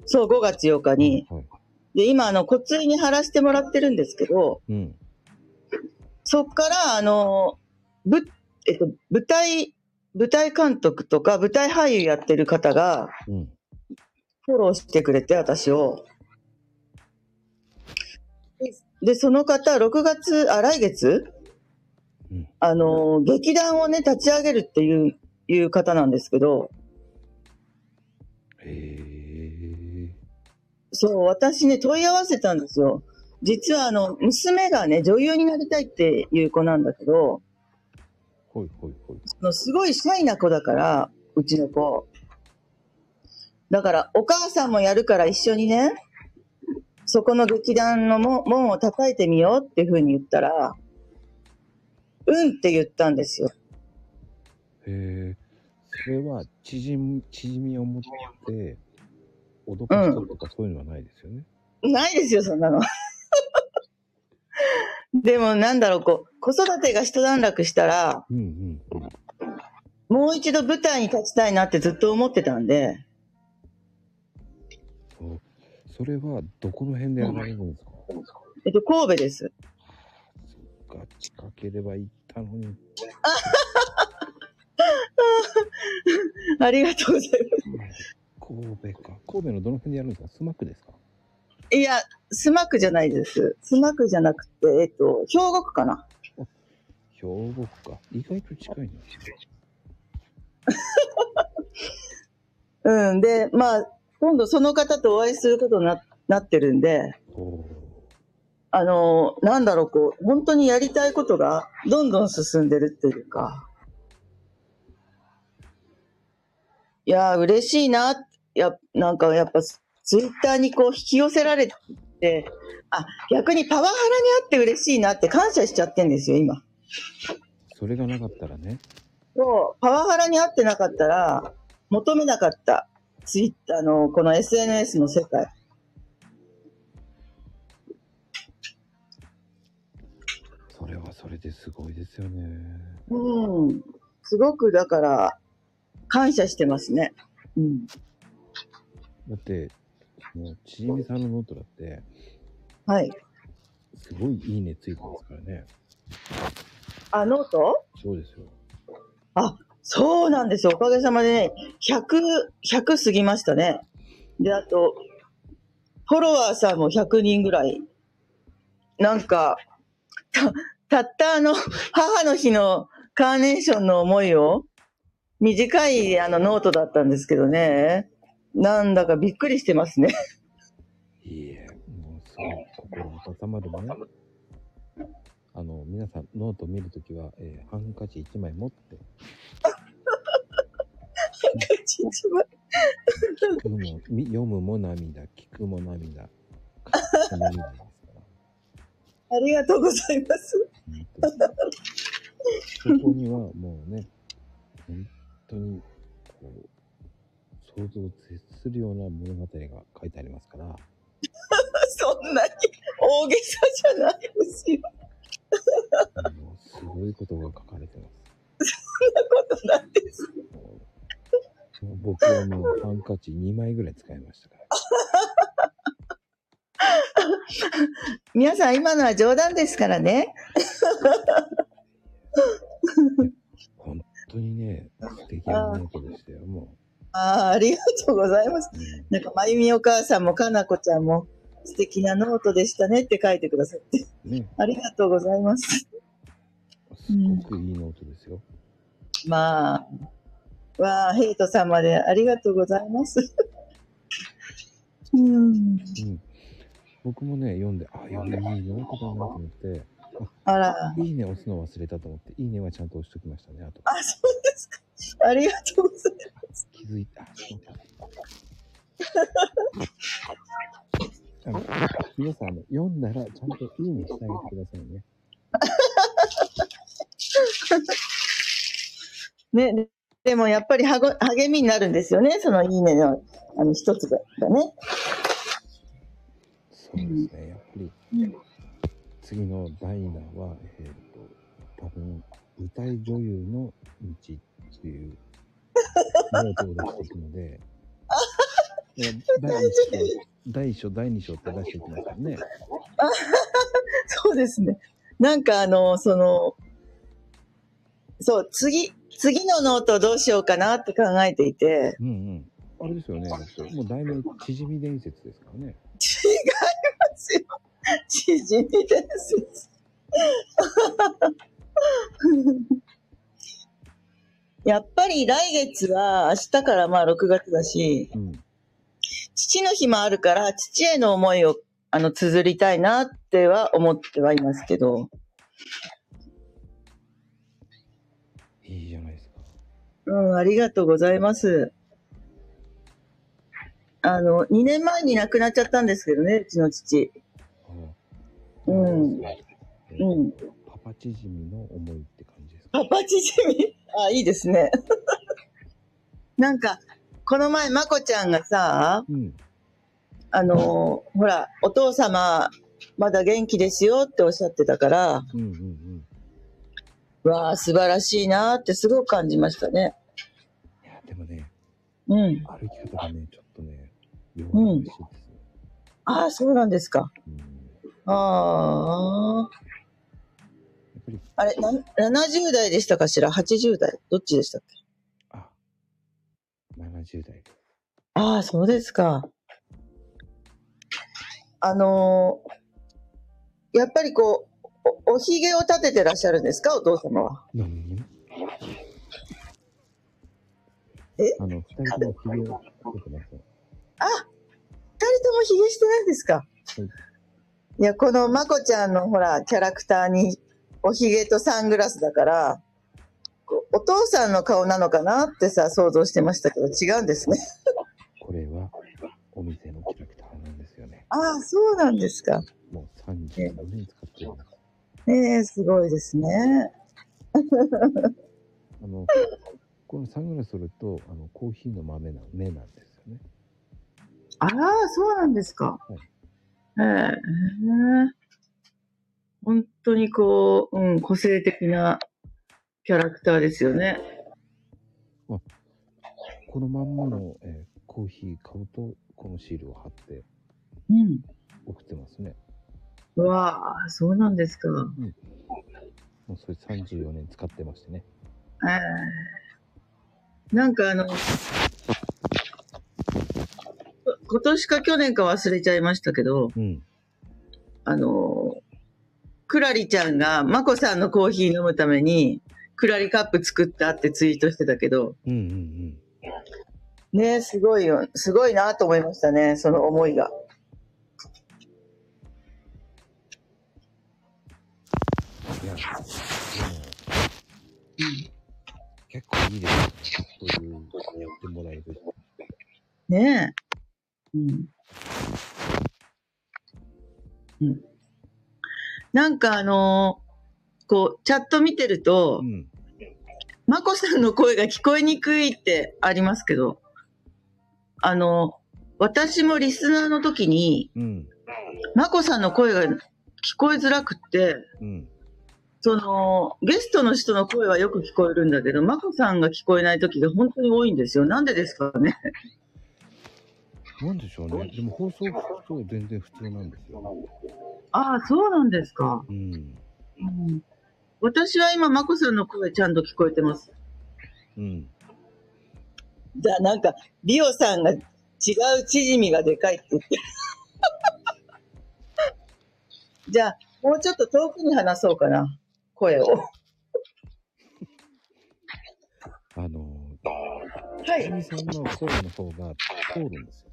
Speaker 2: そう、5月8日に。
Speaker 1: はい。
Speaker 2: で、今、あの、骨髄に貼らせてもらってるんですけど、
Speaker 1: うん。
Speaker 2: そっから、あの、ぶ、えっと、舞台、舞台監督とか舞台俳優やってる方が
Speaker 1: うん。
Speaker 2: フォローしてくれて、私を。でで、その方、6月、あ、来月？
Speaker 1: うん。
Speaker 2: あの、劇団をね、立ち上げるっていう、いう方なんですけど、
Speaker 1: へえ。
Speaker 2: そう、私ね、問い合わせたんですよ。実は、あの、娘がね、女優になりたいっていう子なんだけど、
Speaker 1: ほいほいほい。
Speaker 2: そのすごいシャイな子だから、うちの子。だから、お母さんもやるから一緒にね、そこの劇団のも門を叩いてみようっていうふうに言ったら、うんって言ったんですよ。
Speaker 1: へえ。それは、縮み、縮みを持って、脅かしたとかそういうのはないですよね。
Speaker 2: ないですよ、そんなの。でもなんだろう、こう、子育てが一段落したら、
Speaker 1: うんうんうん。
Speaker 2: もう一度舞台に立ちたいなってずっと思ってたんで、
Speaker 1: そう。それは、どこの辺でやられるんですか、
Speaker 2: えっと、神戸です。
Speaker 1: そっか、近ければ行ったのに。
Speaker 2: ありがとうございます。
Speaker 1: 神戸か。神戸のどの辺でやるんですか？スマックですか？
Speaker 2: いや、スマクじゃないです。スマクじゃなくて、えっと、兵庫区かな。
Speaker 1: 兵庫区か。意外と近いんです
Speaker 2: うん。で、まあ、今度その方とお会いすることにななってるんで、
Speaker 1: お
Speaker 2: あの、なんだろう、こう、本当にやりたいことがどんどん進んでるっていうか、いやー、嬉しいな。や、なんかやっぱ、ツイッターにこう引き寄せられて、あ、逆にパワハラにあって嬉しいなって感謝しちゃってんですよ、今。
Speaker 1: それがなかったらね。
Speaker 2: そう、パワハラにあってなかったら、求めなかった、ツイッターの、この SNS の世界。
Speaker 1: それはそれですごいですよね。
Speaker 2: うん。すごく、だから、感謝してますね。うん。
Speaker 1: だって、もう、ちぢみさんのノートだって、
Speaker 2: はい。
Speaker 1: すごいいいねついてますからね。
Speaker 2: あ、 note？
Speaker 1: そうですよ。
Speaker 2: あ、そうなんですよ。おかげさまでね、100、100過ぎましたね。で、あと、フォロワーさんも100人ぐらい。なんか、た、たったあの、母の日のカーネーションの思いを、短いあのノートだったんですけどね。なんだかびっくりしてますね。
Speaker 1: いいえ、もうすごい心温まるね。あの、皆さん、ノート見るときは、えーハンカチ1枚持って、聞くも、み読むも涙、聞くも涙、書くも涙ですから。
Speaker 2: ありがとうございます。
Speaker 1: 本当にそこにはもうね、本当に、こう、想像を絶するような物語が書いてありますから、
Speaker 2: そんなに大げさじゃないですよ。
Speaker 1: もうすごいことが書かれてます。
Speaker 2: そんなことないです。
Speaker 1: 僕はもうハンカチ2枚ぐらい使いましたから。
Speaker 2: 皆さん今のは冗談ですからね。
Speaker 1: 本当にね、素敵なノートでしたよ、も
Speaker 2: ああ、ありがとうございます。
Speaker 1: う。うん
Speaker 2: なんか、まゆみお母さんもかなこちゃんも素敵なノートでしたねって書いてくださって。
Speaker 1: ね、
Speaker 2: ありがとうございます。
Speaker 1: すごくいいノートですよ。
Speaker 2: まあ、わあ、ヘイトさんまでありがとうございます。うん。
Speaker 1: うん。僕もね、読んで、あ、読んでいいノートだなと思って、
Speaker 2: あら、
Speaker 1: いいね押すの忘れたと思って、いいねはちゃんと押しときましたね、あと。
Speaker 2: あ、そうですか。ありがとうございます。
Speaker 1: 気づいた。あの皆さん、あの読んだらちゃんといいねしてあげてくださいね。
Speaker 2: ね、ででもやっぱりはご励みになるんですよね。そのいいねの、あの、一つががね。
Speaker 1: そうですね、やっぱり、
Speaker 2: うん
Speaker 1: 次の第2弾は、えっ、と、多分、舞台女優の道っていうノートを出していくので、第1章、第一章、第2章って出していきますよね。
Speaker 2: そうですね。なんかあの、その、そう、次、次のノートどうしようかなって考えていて、
Speaker 1: うんうん。あれですよね、もう題名、縮み伝説ですからね。
Speaker 2: 違いますよ。縮みです。やっぱり来月は明日からまあ6月だし、
Speaker 1: うん。
Speaker 2: 父の日もあるから、父への思いをあの綴りたいなっては思ってはいますけど、
Speaker 1: いいじゃないですか。
Speaker 2: うん、ありがとうございます。あの、2年前に亡くなっちゃったんですけどね、うちの父。
Speaker 1: あ
Speaker 2: うん。
Speaker 1: え
Speaker 2: うん。
Speaker 1: パパチジミの思いって感じですか？
Speaker 2: パパチジミ？あ、いいですね。なんか、この前、まこちゃんがさ、
Speaker 1: うん。
Speaker 2: あの、ほら、お父様、まだ元気ですよっておっしゃってたから、
Speaker 1: うんうんうん。
Speaker 2: わあ、素晴らしいなってすごく感じましたね。
Speaker 1: いや、でもね、
Speaker 2: うん。
Speaker 1: 歩き方がね、ちょっとね、弱いらしいですね。
Speaker 2: ああ、そうなんですか。
Speaker 1: うん。や
Speaker 2: ああ。あれ、な70代でしたかしら ?80 代どっちでしたっけ？
Speaker 1: あ、70代。
Speaker 2: ああ、そうですか。あのーやっぱりこう、お、おひげを立ててらっしゃるんですか？お父様は。
Speaker 1: 何？に
Speaker 2: え？
Speaker 1: あの、二人ともひげをつけてません。
Speaker 2: あ二人ともひげしてないんですか？
Speaker 1: はい
Speaker 2: いや、このまこちゃんのほら、キャラクターにおひげとサングラスだから、お父さんの顔なのかなってさ、想像してましたけど、違うんですね。
Speaker 1: これは、お店のキャラクターなんですよね。
Speaker 2: ああ、そうなんですか。
Speaker 1: もう34年使ってるんです。
Speaker 2: ええすごいですね。
Speaker 1: あの、このサングラスすると、あの、コーヒーの豆な、目なんですよね。
Speaker 2: ああ、そうなんですか。
Speaker 1: はい
Speaker 2: ええ本当にこう、うん、個性的なキャラクターですよね。
Speaker 1: このまんまの、えーコーヒー買うと、このシールを貼って
Speaker 2: うん。
Speaker 1: 送ってますね。
Speaker 2: うわあ、そうなんですか。
Speaker 1: もうそれ34年使ってましてね。
Speaker 2: ええなんかあの、こ今年か去年か忘れちゃいましたけど、
Speaker 1: うん。
Speaker 2: あの、クラリちゃんがマコさんのコーヒー飲むために、クラリカップ作ったってツイートしてたけど、
Speaker 1: うんうんうん。
Speaker 2: ねすごいよ、すごいなと思いましたね、その思いが。
Speaker 1: いや、結構いいですういう、やってもらえる。
Speaker 2: ねえ。うん。うん。なんかあのーこう、チャット見てると
Speaker 1: う、ん。
Speaker 2: マコさんの声が聞こえにくいってありますけど、あの、私もリスナーの時に、
Speaker 1: うん。
Speaker 2: マコさんの声が聞こえづらくって、
Speaker 1: うん。
Speaker 2: その、ゲストの人の声はよく聞こえるんだけど、マコさんが聞こえない時が本当に多いんですよ。なんでですかね？
Speaker 1: なんでしょうね。でも放送聞くと全然普通なんですよ。
Speaker 2: ああ、そうなんですか。
Speaker 1: うん。
Speaker 2: うん、私は今、マコさんの声ちゃんと聞こえてます。
Speaker 1: うん。
Speaker 2: じゃあなんか、リオさんが違う縮みがでかいって言って。じゃあ、もうちょっと遠くに話そうかな。声を。
Speaker 1: あのー、
Speaker 2: はい。
Speaker 1: さんの声の方が通るんですよ。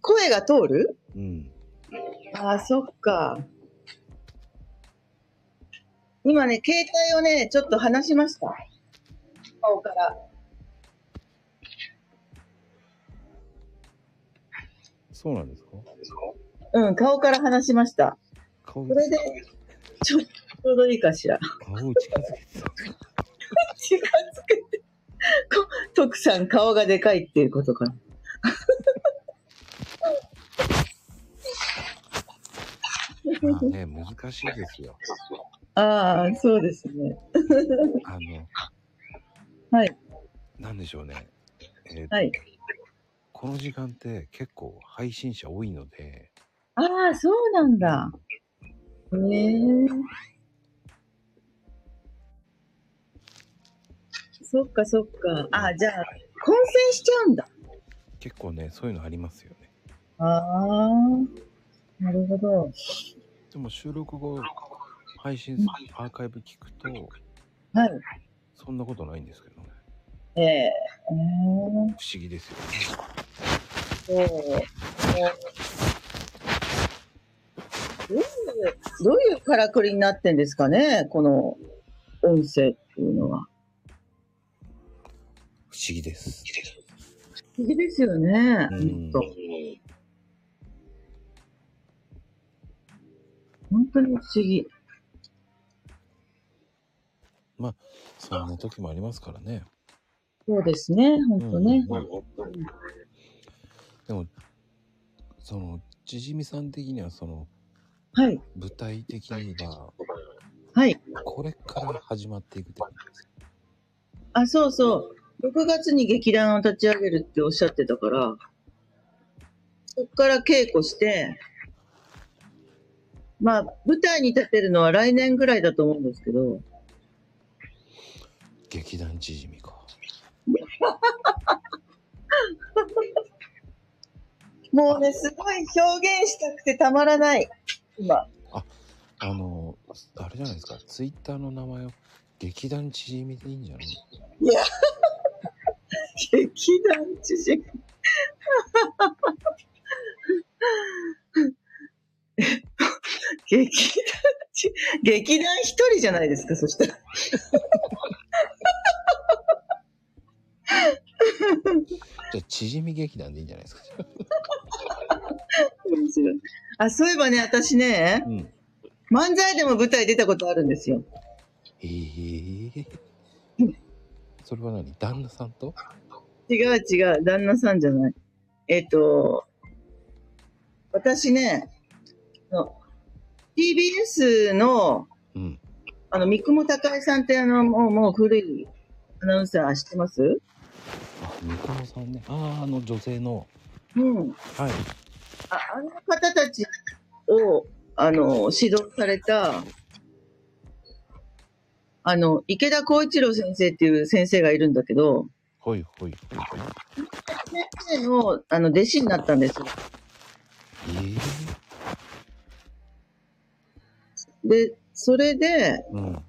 Speaker 2: 声が通る？
Speaker 1: うん。
Speaker 2: ああ、そっか。今ね、携帯をね、ちょっと離しました。顔から。
Speaker 1: そうなんですか？
Speaker 2: うん、顔から離しました。
Speaker 1: 顔
Speaker 2: それで、ちょ、ちょうどいいかしら。
Speaker 1: 顔を近づけてた。
Speaker 2: 近づけて。こ徳さん、顔がでかいっていうことかな。
Speaker 1: まあね、難しいですよ。
Speaker 2: ああ、そうですね。
Speaker 1: あの、
Speaker 2: はい。
Speaker 1: なんでしょうね。えー
Speaker 2: はい。
Speaker 1: この時間って結構配信者多いので、
Speaker 2: ああ、そうなんだ。へえ。そっかそっか。ああ、じゃあ、混戦しちゃうんだ。
Speaker 1: 結構ね、そういうのありますよね。
Speaker 2: ああ、なるほど。
Speaker 1: でも収録後、配信すアーカイブ聞くと、
Speaker 2: はい。
Speaker 1: そんなことないんですけどね。
Speaker 2: ええええ
Speaker 1: 不思議ですよね。
Speaker 2: えーどういう、どういうからくりになってんですかねこの音声っていうのは。
Speaker 1: 不思議です。
Speaker 2: 不思議ですよね。
Speaker 1: うん
Speaker 2: ほん本当に不思議。
Speaker 1: そんな時もありますからね。
Speaker 2: そうですね。本当ね。
Speaker 1: うんでも、その、ちじみさん的には、その、
Speaker 2: はい。
Speaker 1: 舞台的には、
Speaker 2: はい。
Speaker 1: これから始まっていくって感じですか？
Speaker 2: あ、そうそう。6月に劇団を立ち上げるっておっしゃってたから、そっから稽古して、まあ、舞台に立てるのは来年ぐらいだと思うんですけど、
Speaker 1: 劇団ちじみか。
Speaker 2: もうね、すごい表現したくてたまらない。今。
Speaker 1: あの、あれじゃないですか、ツイッターの名前を劇団ちじみでいいんじゃない
Speaker 2: いや、劇団知事。劇団ち、劇団一人じゃないですか、そしたら。
Speaker 1: じゃあ、ちじみ劇団でいいんじゃないですか。
Speaker 2: 面白いあ、そういえばね、私ね、
Speaker 1: うん。
Speaker 2: 漫才でも舞台出たことあるんですよ。
Speaker 1: ええそれは何？旦那さんと？
Speaker 2: 違う違う、旦那さんじゃない。えっ、と、私ね、の TBS の、
Speaker 1: うん。
Speaker 2: あの、三雲孝恵さんってあの、もう、もう古いアナウンサー知ってます？
Speaker 1: あ、三雲さんね。ああ、あの女性の。
Speaker 2: うん。
Speaker 1: はい。
Speaker 2: ああの方たちを、あの、指導された、あの、池田光一郎先生っていう先生がいるんだけど、
Speaker 1: ほいほいほい。
Speaker 2: 先生の、あの、弟子になったんですよ。
Speaker 1: ええ
Speaker 2: で、それで、
Speaker 1: うん。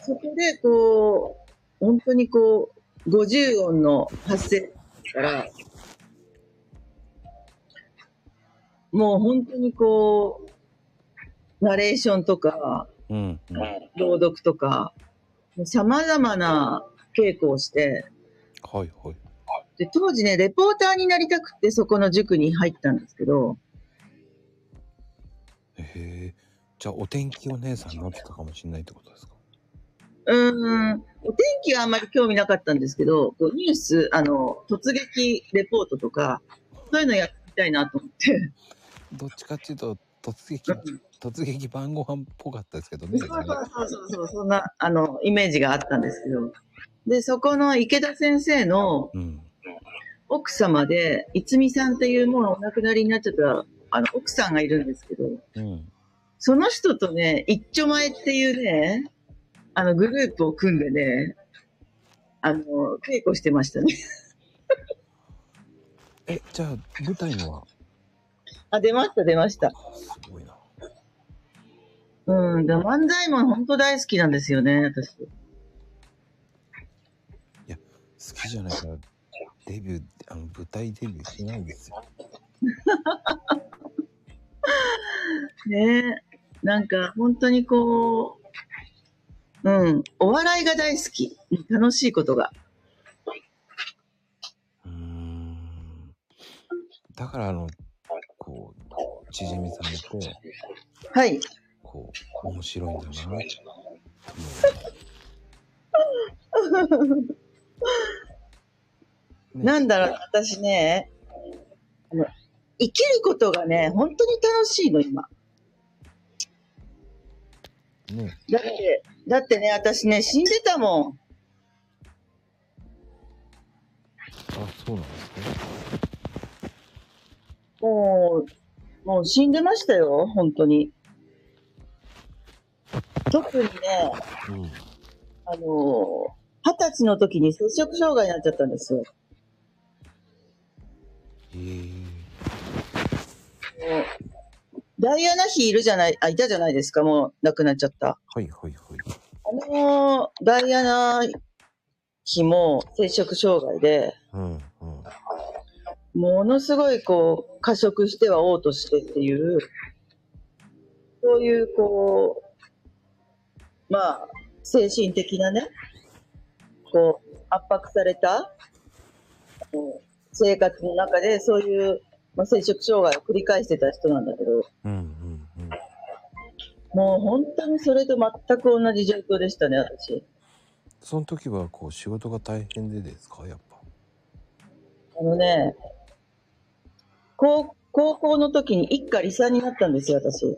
Speaker 2: そこで、こう、本当にこう、50音の発声から、もう本当にこう、ナレーションとか、
Speaker 1: うん。うん。
Speaker 2: 朗読とか、様々な稽古をして、
Speaker 1: はいはい。
Speaker 2: で、当時ね、レポーターになりたくてそこの塾に入ったんですけど、
Speaker 1: へえ。じゃあ、お天気お姉さんになってたかもしれないってことですか？
Speaker 2: うーん、お天気はあんまり興味なかったんですけど、こうニュース、あの、突撃レポートとか、そういうのやってみたいなと思って。
Speaker 1: どっちかっていうと、突撃、突撃晩ご飯っぽかったですけどね。
Speaker 2: そうそうそうそうそんな、あの、イメージがあったんですけど。で、そこの池田先生の
Speaker 1: うん。
Speaker 2: 奥様で、いつみさんっていうもうお亡くなりになっちゃった、あの、奥さんがいるんですけど、
Speaker 1: うん。
Speaker 2: その人とね、一丁前っていうね、あの、グループを組んでね、あの、稽古してましたね。
Speaker 1: え、じゃあ、舞台には？
Speaker 2: あ、出ました、出ました。
Speaker 1: すごいな。
Speaker 2: うん、で漫才も本当大好きなんですよね、私。
Speaker 1: 好きじゃないから、デビュー、あの、舞台デビューしないんですよ。
Speaker 2: ねえ。なんか、本当にこう、うん、お笑いが大好き。楽しいことが。
Speaker 1: うーん。だから、あの、こう、ちじみさんって、
Speaker 2: はい。
Speaker 1: こう、面白いんだな
Speaker 2: なんだろう、私ね、あの、生きることがね、本当に楽しいの、今。
Speaker 1: ね。
Speaker 2: だって、だってね、私ね、死んでたもん。
Speaker 1: あ、そうなんですね。
Speaker 2: もう、もう死んでましたよ、本当に。特にね、
Speaker 1: うん。
Speaker 2: あの、二十歳の時に摂食障害になっちゃったんですよ。
Speaker 1: ええ
Speaker 2: もうダイアナ妃いるじゃない、あ、いたじゃないですか、もう亡くなっちゃった。
Speaker 1: はいはいはい。
Speaker 2: あの、ダイアナ妃も摂食障害で、
Speaker 1: うんうん。
Speaker 2: ものすごいこう、過食しては嘔吐してっていう、そういうこう、まあ、精神的なね、こう、圧迫された生活の中でそういう、まあ、摂食障害を繰り返してた人なんだけど、
Speaker 1: うんうんうん。
Speaker 2: もう本当にそれと全く同じ状況でしたね、私。
Speaker 1: その時はこう仕事が大変でですか？やっぱ。
Speaker 2: あのね、高高校の時に一家離散になったんですよ、私。
Speaker 1: はい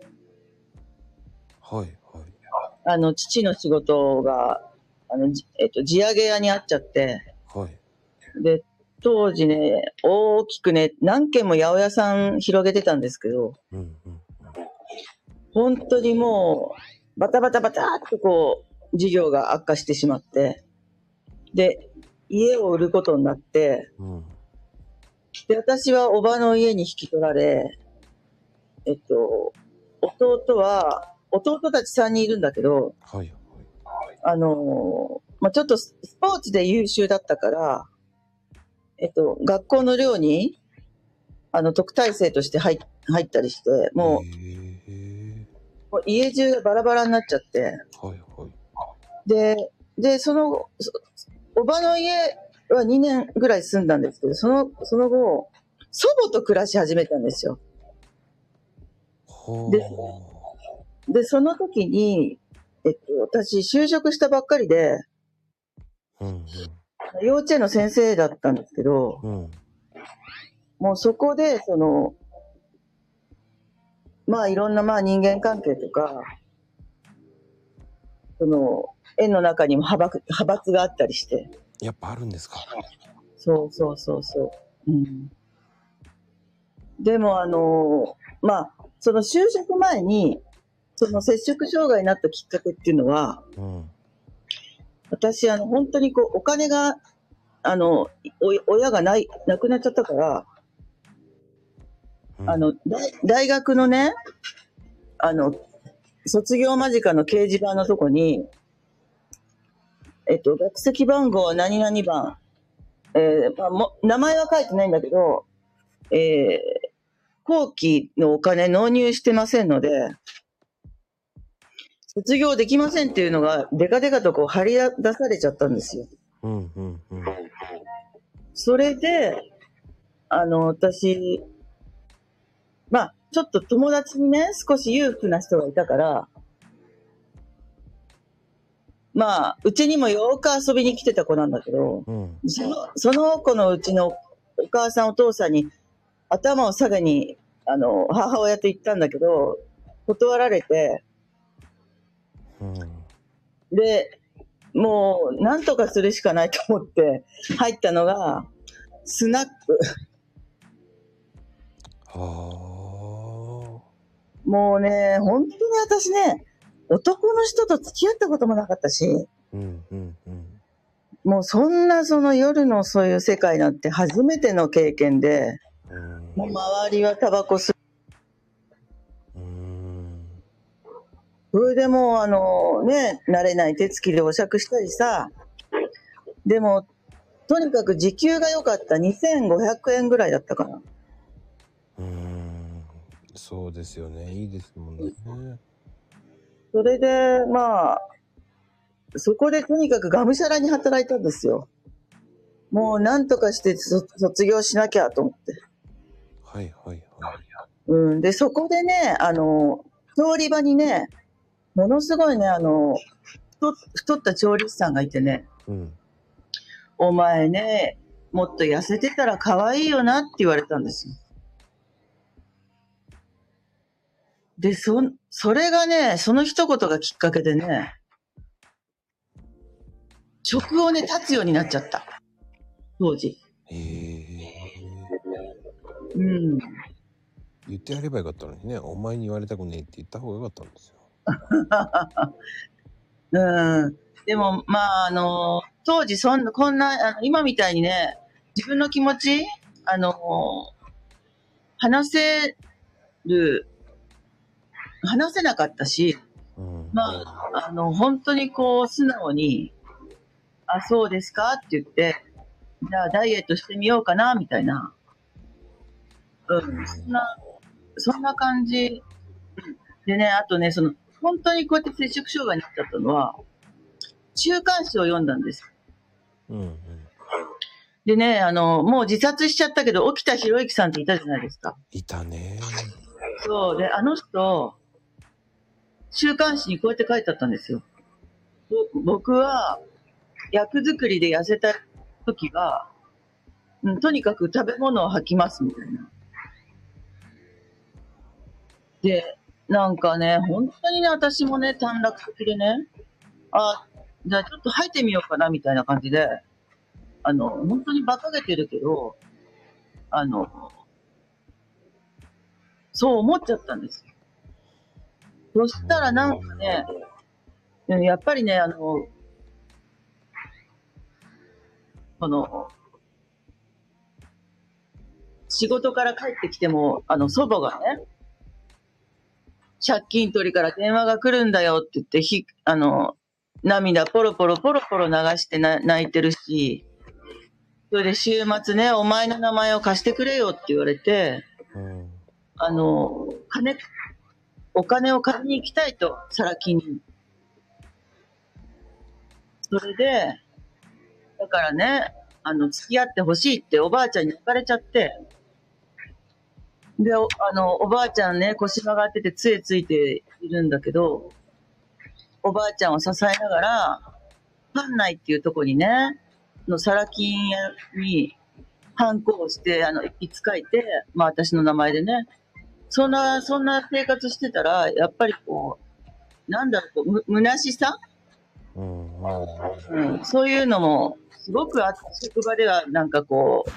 Speaker 1: はい。
Speaker 2: あの、父の仕事が、あの、じえっと、地上げ屋にあっちゃって、
Speaker 1: はい。
Speaker 2: で、当時ね、大きくね、何軒も八百屋さん広げてたんですけど、
Speaker 1: うんうんうん。
Speaker 2: 本当にもう、バタバタバタっとこう、事業が悪化してしまって、で、家を売ることになって、
Speaker 1: うん。
Speaker 2: で、私はおばの家に引き取られ、えっと、弟は、弟たち3人いるんだけど、
Speaker 1: はいはい。
Speaker 2: あのーまあ、ちょっとススポーツで優秀だったから、えっと、学校の寮に、あの、特待生として入っ入ったりして、も。う、もう家中がバラバラになっちゃって、
Speaker 1: はいはい。
Speaker 2: で、で、その、そおばの家は2年ぐらい住んだんですけど、その、その後、祖母と暮らし始めたんですよ。で
Speaker 1: は
Speaker 2: で、その時に、えっと、私、就職したばっかりで、
Speaker 1: あ。うん
Speaker 2: 幼稚園の先生だったんですけど、
Speaker 1: うん。うん。
Speaker 2: もうそこで、その、まあいろんなまあ人間関係とか、その、園の中にも派閥派閥があったりして、
Speaker 1: やっぱあるんですか？
Speaker 2: そうそうそうそう。うん。でもあの、まあ、その就職前に、その摂食障害になったきっかけっていうのは、
Speaker 1: うん。
Speaker 2: 私、あの、本当にこう、お金が、あの、お親がない、亡くなっちゃったから、
Speaker 1: うん。
Speaker 2: あ、の、大大学のね、あの、卒業間近の掲示板のとこに、えっと、学籍番号は何々番、えーまあ、も名前は書いてないんだけど、えー、後期のお金納入してませんので、卒業できませんっていうのが、デカデカとこう張り出されちゃったんですよ。
Speaker 1: うんうんうん。
Speaker 2: それで、あの、私、まあ、ちょっと友達にね、少し裕福な人がいたから、まあ、うちにもよーく遊びに来てた子なんだけど、
Speaker 1: うん。
Speaker 2: そのその子のうちのお母さんお父さんに頭を下げに、あの、母親と言ったんだけど、断られて、
Speaker 1: うん。
Speaker 2: で、もう、なんとかするしかないと思って入ったのが、スナック。
Speaker 1: はあ。
Speaker 2: もうね、本当に私ね、男の人と付き合ったこともなかったし、
Speaker 1: うんうんうん。
Speaker 2: もうそんなその夜のそういう世界なんて初めての経験で、
Speaker 1: うん
Speaker 2: もう周りはタバコ吸それでもうあのね、慣れない手つきでお酌したりさ、でも、とにかく時給が良かった。2500円ぐらいだったかな。
Speaker 1: うん。そうですよね。いいですもんね。
Speaker 2: それで、まあ、そこでとにかくがむしゃらに働いたんですよ。もうなんとかしてそ卒業しなきゃと思って。
Speaker 1: はいはいはい。
Speaker 2: うん。で、そこでね、あの、調理場にね、ものすごいね、あの、太太った調理師さんがいてね、
Speaker 1: うん。
Speaker 2: お前ね、もっと痩せてたら可愛いよなって言われたんですよ。で、そ、それがね、その一言がきっかけでね、食をね、立つようになっちゃった。当時。
Speaker 1: へえ。
Speaker 2: うん。
Speaker 1: 言ってやればよかったのにね。お前に言われたくねえって言った方がよかったんですよ。
Speaker 2: うん。でも、まあ、あの、当時そんな、こんな、あの今みたいにね、自分の気持ち、あの、話せる、話せなかったし、
Speaker 1: うん。
Speaker 2: まあ、あの、本当にこう、素直に、あ、そうですかって言って、じゃあダイエットしてみようかな、みたいな。うん、そんな、そんな感じ。でね、あとね、その、本当にこうやって摂食障害になっちゃったのは、週刊誌を読んだんです。
Speaker 1: うんうん。
Speaker 2: でね、あの、もう自殺しちゃったけど、沖田博之さんっていたじゃないですか。
Speaker 1: いたね。
Speaker 2: そう。で、あの人、週刊誌にこうやって書いてあったんですよ。ぼ僕は、役作りで痩せた時は、うん、とにかく食べ物を吐きますみたいな。で、なんかね、本当にね、私もね、短絡的でね、あ、じゃあちょっと吐いてみようかなみたいな感じで、あの、本当に馬鹿げてるけど、あの、そう思っちゃったんですよ。そしたらなんかね、やっぱりね、あの、この、仕事から帰ってきても、あの、祖母がね、借金取りから電話が来るんだよって言って、ひ、あの、涙ポロポロポロポロ流してな泣いてるし、それで週末ね、お前の名前を貸してくれよって言われて、
Speaker 1: うん。
Speaker 2: あの、金、お金を借りに行きたいと、サラ金に。それで、だからね、あの、付き合ってほしいっておばあちゃんに聞かれちゃって、で、おあの、おばあちゃんね、腰曲がってて杖ついているんだけど、おばあちゃんを支えながら、館内っていうとこにね、のサラ金屋に、ハンコをして、あの、いつ書いて、まあ私の名前でね、そんな、そんな生活してたら、やっぱりこう、なんだろう、む、虚しさ？
Speaker 1: うん。うん。
Speaker 2: うん、そういうのも、すごくあ職場ではなんかこう、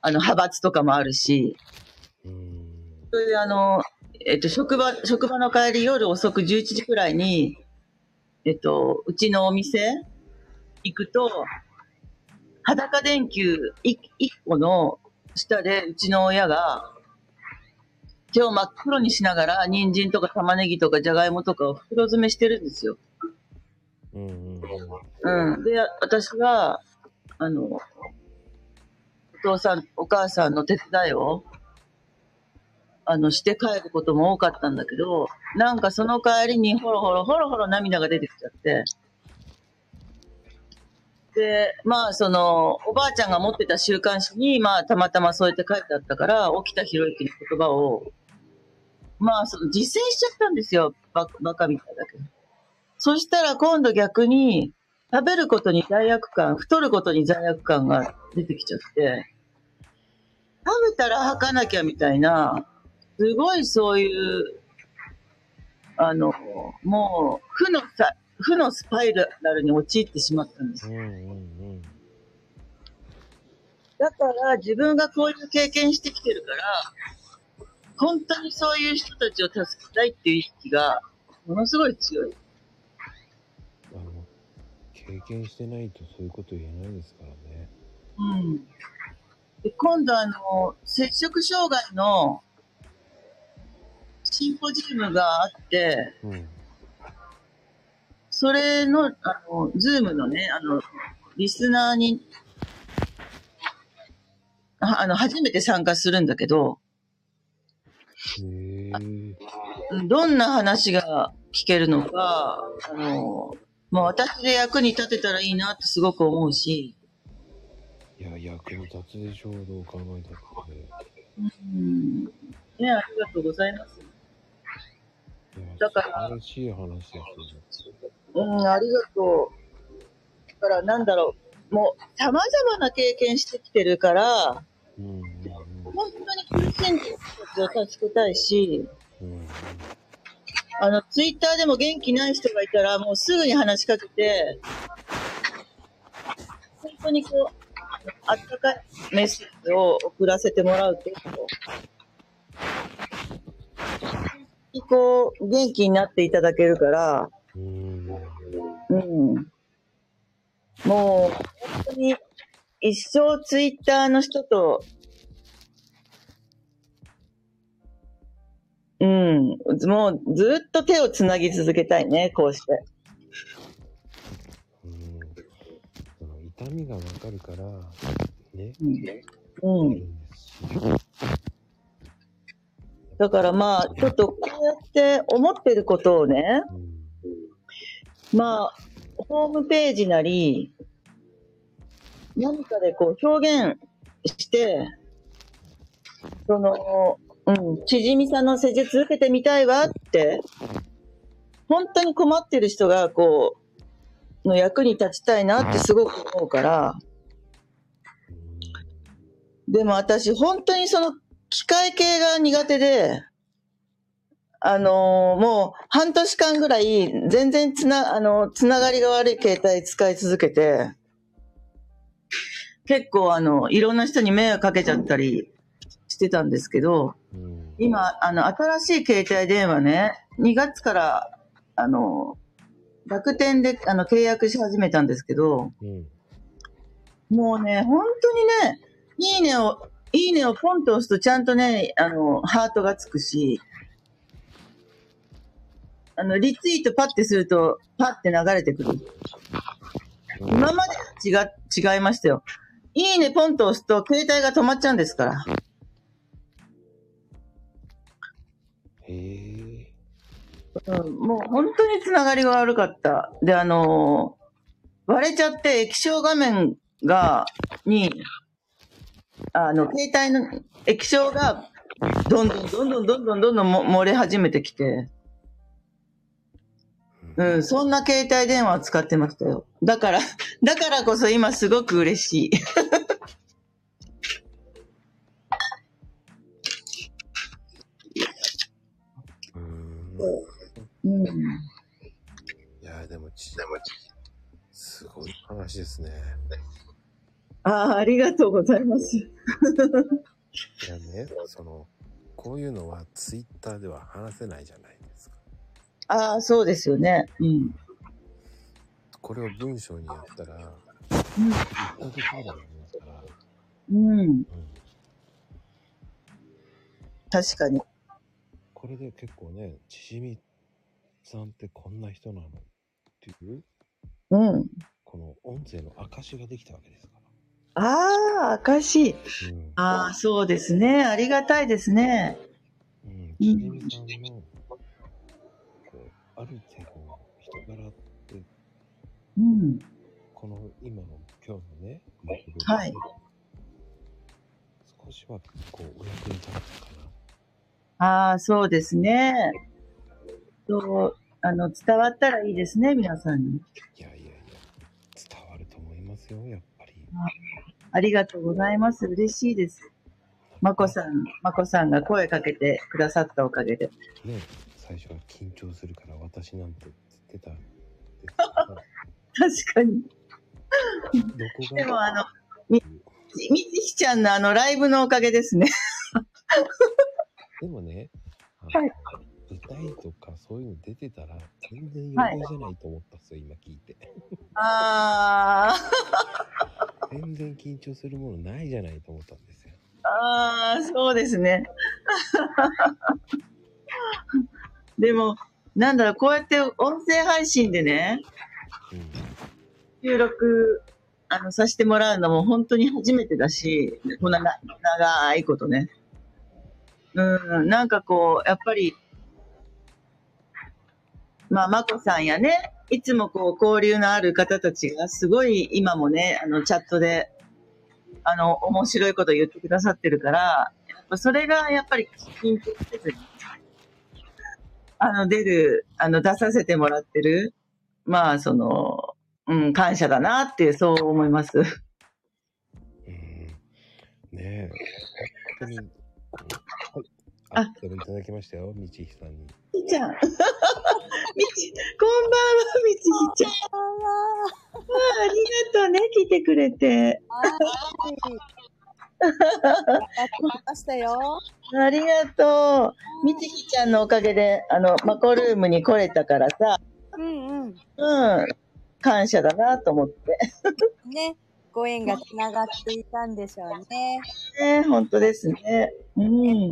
Speaker 2: あの、派閥とかもあるし、
Speaker 1: うん。
Speaker 2: それであの、えっと、職場、職場の帰り夜遅く11時くらいに、えっと、うちのお店行くと、裸電球1個の下でうちの親が、手を真っ黒にしながら、人参とか玉ねぎとかじゃがいもとかを袋詰めしてるんですよ。
Speaker 1: うん。うん。
Speaker 2: うん。で、私が、あの、お父さん、お母さんの手伝いを、あの、して帰ることも多かったんだけど、なんかその帰りにほろほろ、ほろほろ涙が出てきちゃって、で、まあ、その、おばあちゃんが持ってた週刊誌に、まあ、たまたまそうやって書いてあったから、沖田博之の言葉を、まあ、その、実践しちゃったんですよ。ババカみたいだけど。そしたら今度逆に、食べることに罪悪感、太ることに罪悪感が出てきちゃって、食べたら吐かなきゃみたいな、すごいそういう、あの、もう、負のさ、負のスパイラルに陥ってしまったんです。だから自分がこういう経験してきてるから、本当にそういう人たちを助けたいっていう意識が、ものすごい強い。
Speaker 1: 経験してないとそういうこと言えないですからね。
Speaker 2: うん。で今度あの、摂食障害のシンポジウムがあって、
Speaker 1: うん。
Speaker 2: それの、あの、ズームのね、あの、リスナーに、ああの、初めて参加するんだけど、どんな話が聞けるのか、あの、まあ私で役に立てたらいいなってすごく思うし、
Speaker 1: いや、役に立つでしょう、どう考えたって。
Speaker 2: うん、ね、ありがとうございます。
Speaker 1: いや、
Speaker 2: だから
Speaker 1: 素晴らしい話ですよ。
Speaker 2: うん、ありがとう。だからなんだろう、もう様々な経験してきてるから、
Speaker 1: うん。
Speaker 2: 本当に苦しんでる人たちを助けたいし、
Speaker 1: うん。うん。
Speaker 2: あの、ツイッターでも元気ない人がいたら、もうすぐに話しかけて、本当にこう、あったかいメッセージを送らせてもらうと、こう、元気になっていただけるから、
Speaker 1: うん。
Speaker 2: うん。もう、本当に、一生ツイッターの人と、うん、もうずっと手をつなぎ続けたいね、こうして。
Speaker 1: うん。その痛みがわかるから、ね。
Speaker 2: うん。うん。だからまあ、ちょっとこうやって思ってることをね、
Speaker 1: うん。
Speaker 2: まあ、ホームページなり、何かでこう表現して、その、うん、ちじみさんの施術受けてみたいわって、本当に困ってる人がこう、の役に立ちたいなってすごく思うから、でも私本当にその機械系が苦手で、あのーもう半年間ぐらい全然つな、あの、つながりが悪い携帯使い続けて、結構あの、いろんな人に迷惑かけちゃったりしてたんですけど、
Speaker 1: うん。
Speaker 2: 今、あの、新しい携帯電話ね、2月から、あの、楽天であの契約し始めたんですけど、
Speaker 1: うん。
Speaker 2: もうね、本当にね、いいねを、いいねをポンと押すとちゃんとね、あの、ハートがつくし、あの、リツイートパッてすると、パッて流れてくる。今までは違、違いましたよ。いいねポンと押すと、携帯が止まっちゃうんですから。
Speaker 1: へえ。
Speaker 2: うん、もう本当につながりが悪かった。で、あのー割れちゃって液晶画面が、に、あの、携帯の液晶が、どんどんどんどんどんどんどんどんも漏れ始めてきて、うん、そんな携帯電話を使ってましたよ。だから、だからこそ今すごく嬉しい。
Speaker 1: うん。
Speaker 2: うん。
Speaker 1: いや、でもち、すごい話ですね。
Speaker 2: ああ、ありがとうございます。
Speaker 1: いやね、その、こういうのはツイッターでは話せないじゃないですか。
Speaker 2: ああ、そうですよね。うん。
Speaker 1: これを文章にやったら、
Speaker 2: うん。
Speaker 1: うん。
Speaker 2: 確かに。
Speaker 1: これで結構ね、ちしみさんってこんな人なのっていう、
Speaker 2: うん。
Speaker 1: この音声の証ができたわけですか
Speaker 2: ああ、証。
Speaker 1: ら。うん。
Speaker 2: ああ、そうですね。ありがたいですね。
Speaker 1: うん、ちしみさんの、こう、ある程度の人柄って、
Speaker 2: うん。
Speaker 1: この今の今日のね、
Speaker 2: はい
Speaker 1: 少しはこうお役に立ったか
Speaker 2: ああ、そうですね。そう、あの、伝わったらいいですね、皆さんに。
Speaker 1: な。いやいやいや、伝わると思いますよ、やっぱり。
Speaker 2: ありがとうございます。嬉しいです。まこさん、まこさんが声かけてくださったおかげで。
Speaker 1: ね、最初は緊張するから私なんて言ってたんです
Speaker 2: 確かに。でもあの、み、みちひちゃんのあのライブのおかげですね。
Speaker 1: でもね、
Speaker 2: はい
Speaker 1: 舞台とかそういうの出てたら全然余裕じゃないと思ったんですよ、今聞いて。
Speaker 2: ああ、
Speaker 1: 全然緊張するものないじゃないと思ったんですよ。
Speaker 2: ああ、そうですね。でも、なんだろう、こうやって音声配信でね、
Speaker 1: うん。
Speaker 2: 収録、あの、させてもらうのも本当に初めてだし、こんなな長いことね。うん、なんかこう、やっぱり、まあ、まこさんやね、いつもこう、交流のある方たちが、すごい今もね、あの、チャットで、あの、面白いこと言ってくださってるから、やっぱそれがやっぱり緊張せずに、あの、出る、あの、出させてもらってる、まあ、その、うん、感謝だなって、そう思います。
Speaker 1: うんねえ、本当に、あ
Speaker 2: あ、
Speaker 1: いただきましたよ、みちひさんに。
Speaker 2: みちゃん。みち、こんばんは、みちひちゃん。
Speaker 3: こんばんは。
Speaker 2: あありがとうね、来てくれて。ありがとう。みちひちゃんのおかげで、あの、マコルームに来れたからさ、
Speaker 3: うんうん。
Speaker 2: うん、感謝だなと思って。
Speaker 3: ね。ご縁がつながっていたんでしょうね。
Speaker 2: ね、本当ですね。うん。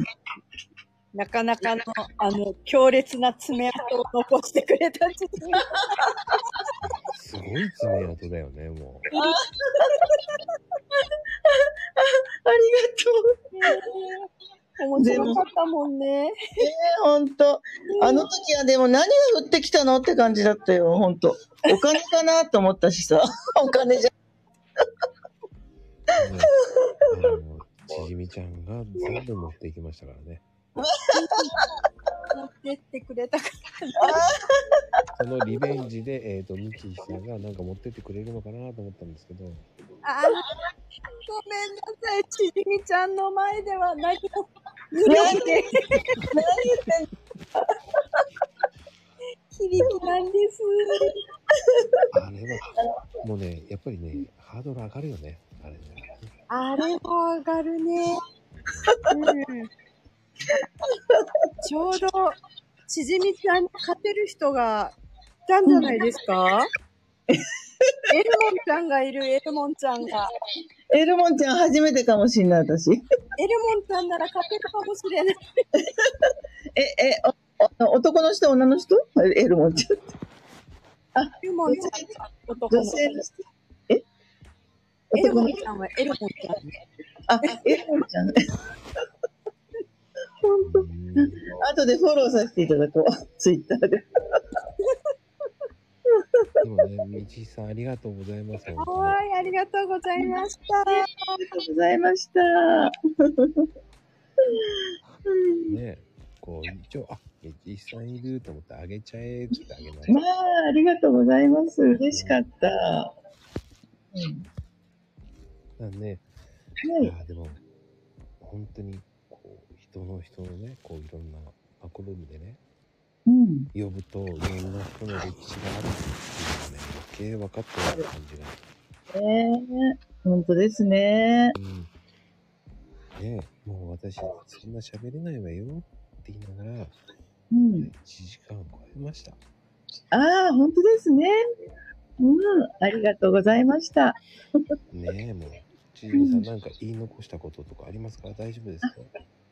Speaker 3: なかなかの、あの、強烈な爪痕を残してくれたんです
Speaker 1: ごい爪痕だよね、もう。
Speaker 2: ありがとう。
Speaker 3: 面白かったもんね。
Speaker 2: ね、本当。あの時はでも何が降ってきたのって感じだったよ、本当。お金かなと思ったしさ。お金じゃ。
Speaker 1: あの、ちじみちゃんが全部持っていきましたからね。
Speaker 3: 持ってってくれたか
Speaker 1: そのリベンジで、えっ、と、ミキさんがなんか持ってってくれるのかなと思ったんですけど、
Speaker 3: ら。あーごめんなさい。ちじみちゃんの前では何も無力で。響きなんです。
Speaker 1: あれは、もうね、やっぱりね、ハードル上がるよね。あれね。
Speaker 3: あれも上がるね。うん。ちょうど、ちじみちゃんに勝てる人がいたんじゃないですか？エルモンちゃんがいる、エルモンちゃんが。
Speaker 2: エルモンちゃん初めてかもしんない、私。
Speaker 3: エルモンちゃんなら勝てるかもしれない。
Speaker 2: え、え、おお男の人、女の人？エルモンちゃん。
Speaker 3: エルモンちゃん、男の子。
Speaker 2: 女性の人。え
Speaker 3: エルモンちゃんはエルモンちゃん。
Speaker 2: あ、エルモンちゃん。
Speaker 1: うん
Speaker 2: 後でフォローさせていただこう。ツイッターで。
Speaker 1: でもね、みちさんありがとうございます。
Speaker 3: はい、ありがとうございました。
Speaker 2: ありがとうございました。
Speaker 1: ね、こう、一応、あ、みちさんいると思ってあげちゃえって言ってあげました。
Speaker 2: まあ、ありがとうございます。嬉しかった。うん
Speaker 1: なんで、
Speaker 2: はいい。
Speaker 1: やでも、本当に、こう、人の人のね、こう、いろんなマコルームでね、
Speaker 2: うん。
Speaker 1: 呼ぶと、いろんな人の歴史があるっていうのがね、余計分かってる感じが。
Speaker 2: ねえ、本当ですね。
Speaker 1: うん。ねえ、もう私、そんな喋れないわよって言いながら、
Speaker 2: うん。
Speaker 1: 1時間超えました。
Speaker 2: ああ、本当ですね。うん。ありがとうございました。
Speaker 1: ねえ、もう、ちじみさんなんか言い残したこととかありますか？大丈夫ですか？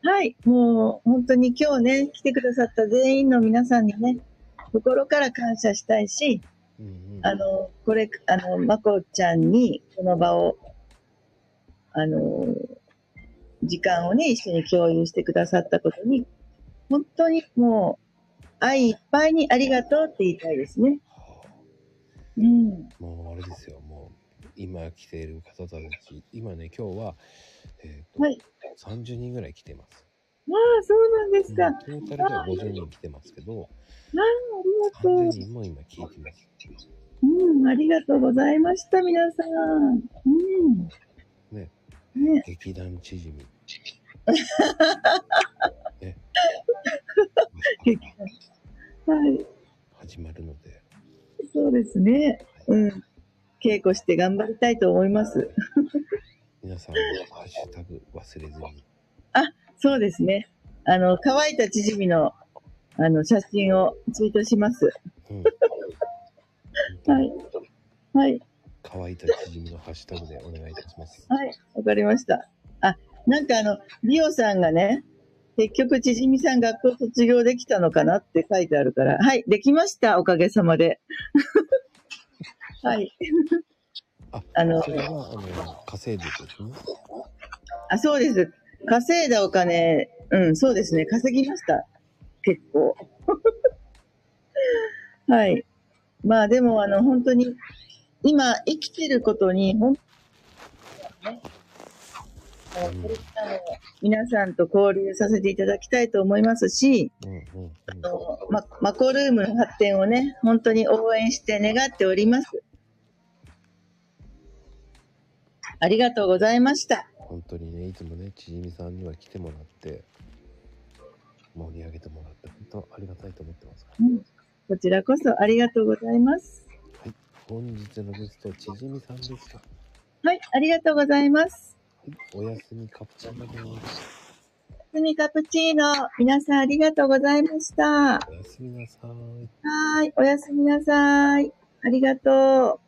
Speaker 2: はい。もう、本当に今日ね、来てくださった全員の皆さんにね、心から感謝したいし、
Speaker 1: うんうん。
Speaker 2: あの、これ、あの、まこちゃんに、この場を、あの、時間をね、一緒に共有してくださったことに、本当にもう、愛いっぱいにありがとうって言いたいですね。
Speaker 1: はあ
Speaker 2: うん。
Speaker 1: もうあれですよ、今来ている方たち、今ね、今日は、えっ、と、
Speaker 2: はい。
Speaker 1: 30人ぐらい来てます。
Speaker 2: まあ、そうなんですか。
Speaker 1: トータルでは50人来てますけど、
Speaker 2: ありがとう
Speaker 1: 30。人も今聞いてます。
Speaker 2: うん、ありがとうございました、皆さん。うん。
Speaker 1: ね。
Speaker 2: ね。
Speaker 1: 劇団ちじみ。ね。
Speaker 2: 劇はい。
Speaker 1: 始まるので、
Speaker 2: そうですね。うん。稽古して頑張りたいと思います。
Speaker 1: 皆さん、ハッシュタグ忘れずに。
Speaker 2: そうですね。あの、乾いたチヂミの、あの、写真をツイートします。
Speaker 1: うん。
Speaker 2: はい。はい。
Speaker 1: 乾いたちじみのハッシュタグでお願いいたします。
Speaker 2: はい。わかりました。あ、なんかあの、リオさんがね、結局、ちじみさん学校卒業できたのかなって書いてあるから。はい。できました。おかげさまで。はい。
Speaker 1: あ、
Speaker 2: あの
Speaker 1: それは、あの、稼いでですね。
Speaker 2: あ、そうです。稼いだお金、うん、そうですね。稼ぎました。結構。はい。まあでも、あの、本当に、今、生きてることに、本当にね、あのこれからも皆さんと交流させていただきたいと思いますし、マコルームの発展をね、本当に応援して願っております。ありがとうございました。
Speaker 1: 本当にね、いつもね、ちじみさんには来てもらって、盛り上げてもらって、本当ありがたいと思ってますから。
Speaker 2: うんこちらこそありがとうございます。
Speaker 1: 本日のゲスト、ちじみさんでした。は
Speaker 2: はい、ありがとうございます。
Speaker 1: い、おやすみカプチーノです。
Speaker 2: スミカプチーノ、皆さんありがとうございました。は
Speaker 1: おやすみなさい。
Speaker 2: ーい、おやすみなさい。ありがとう。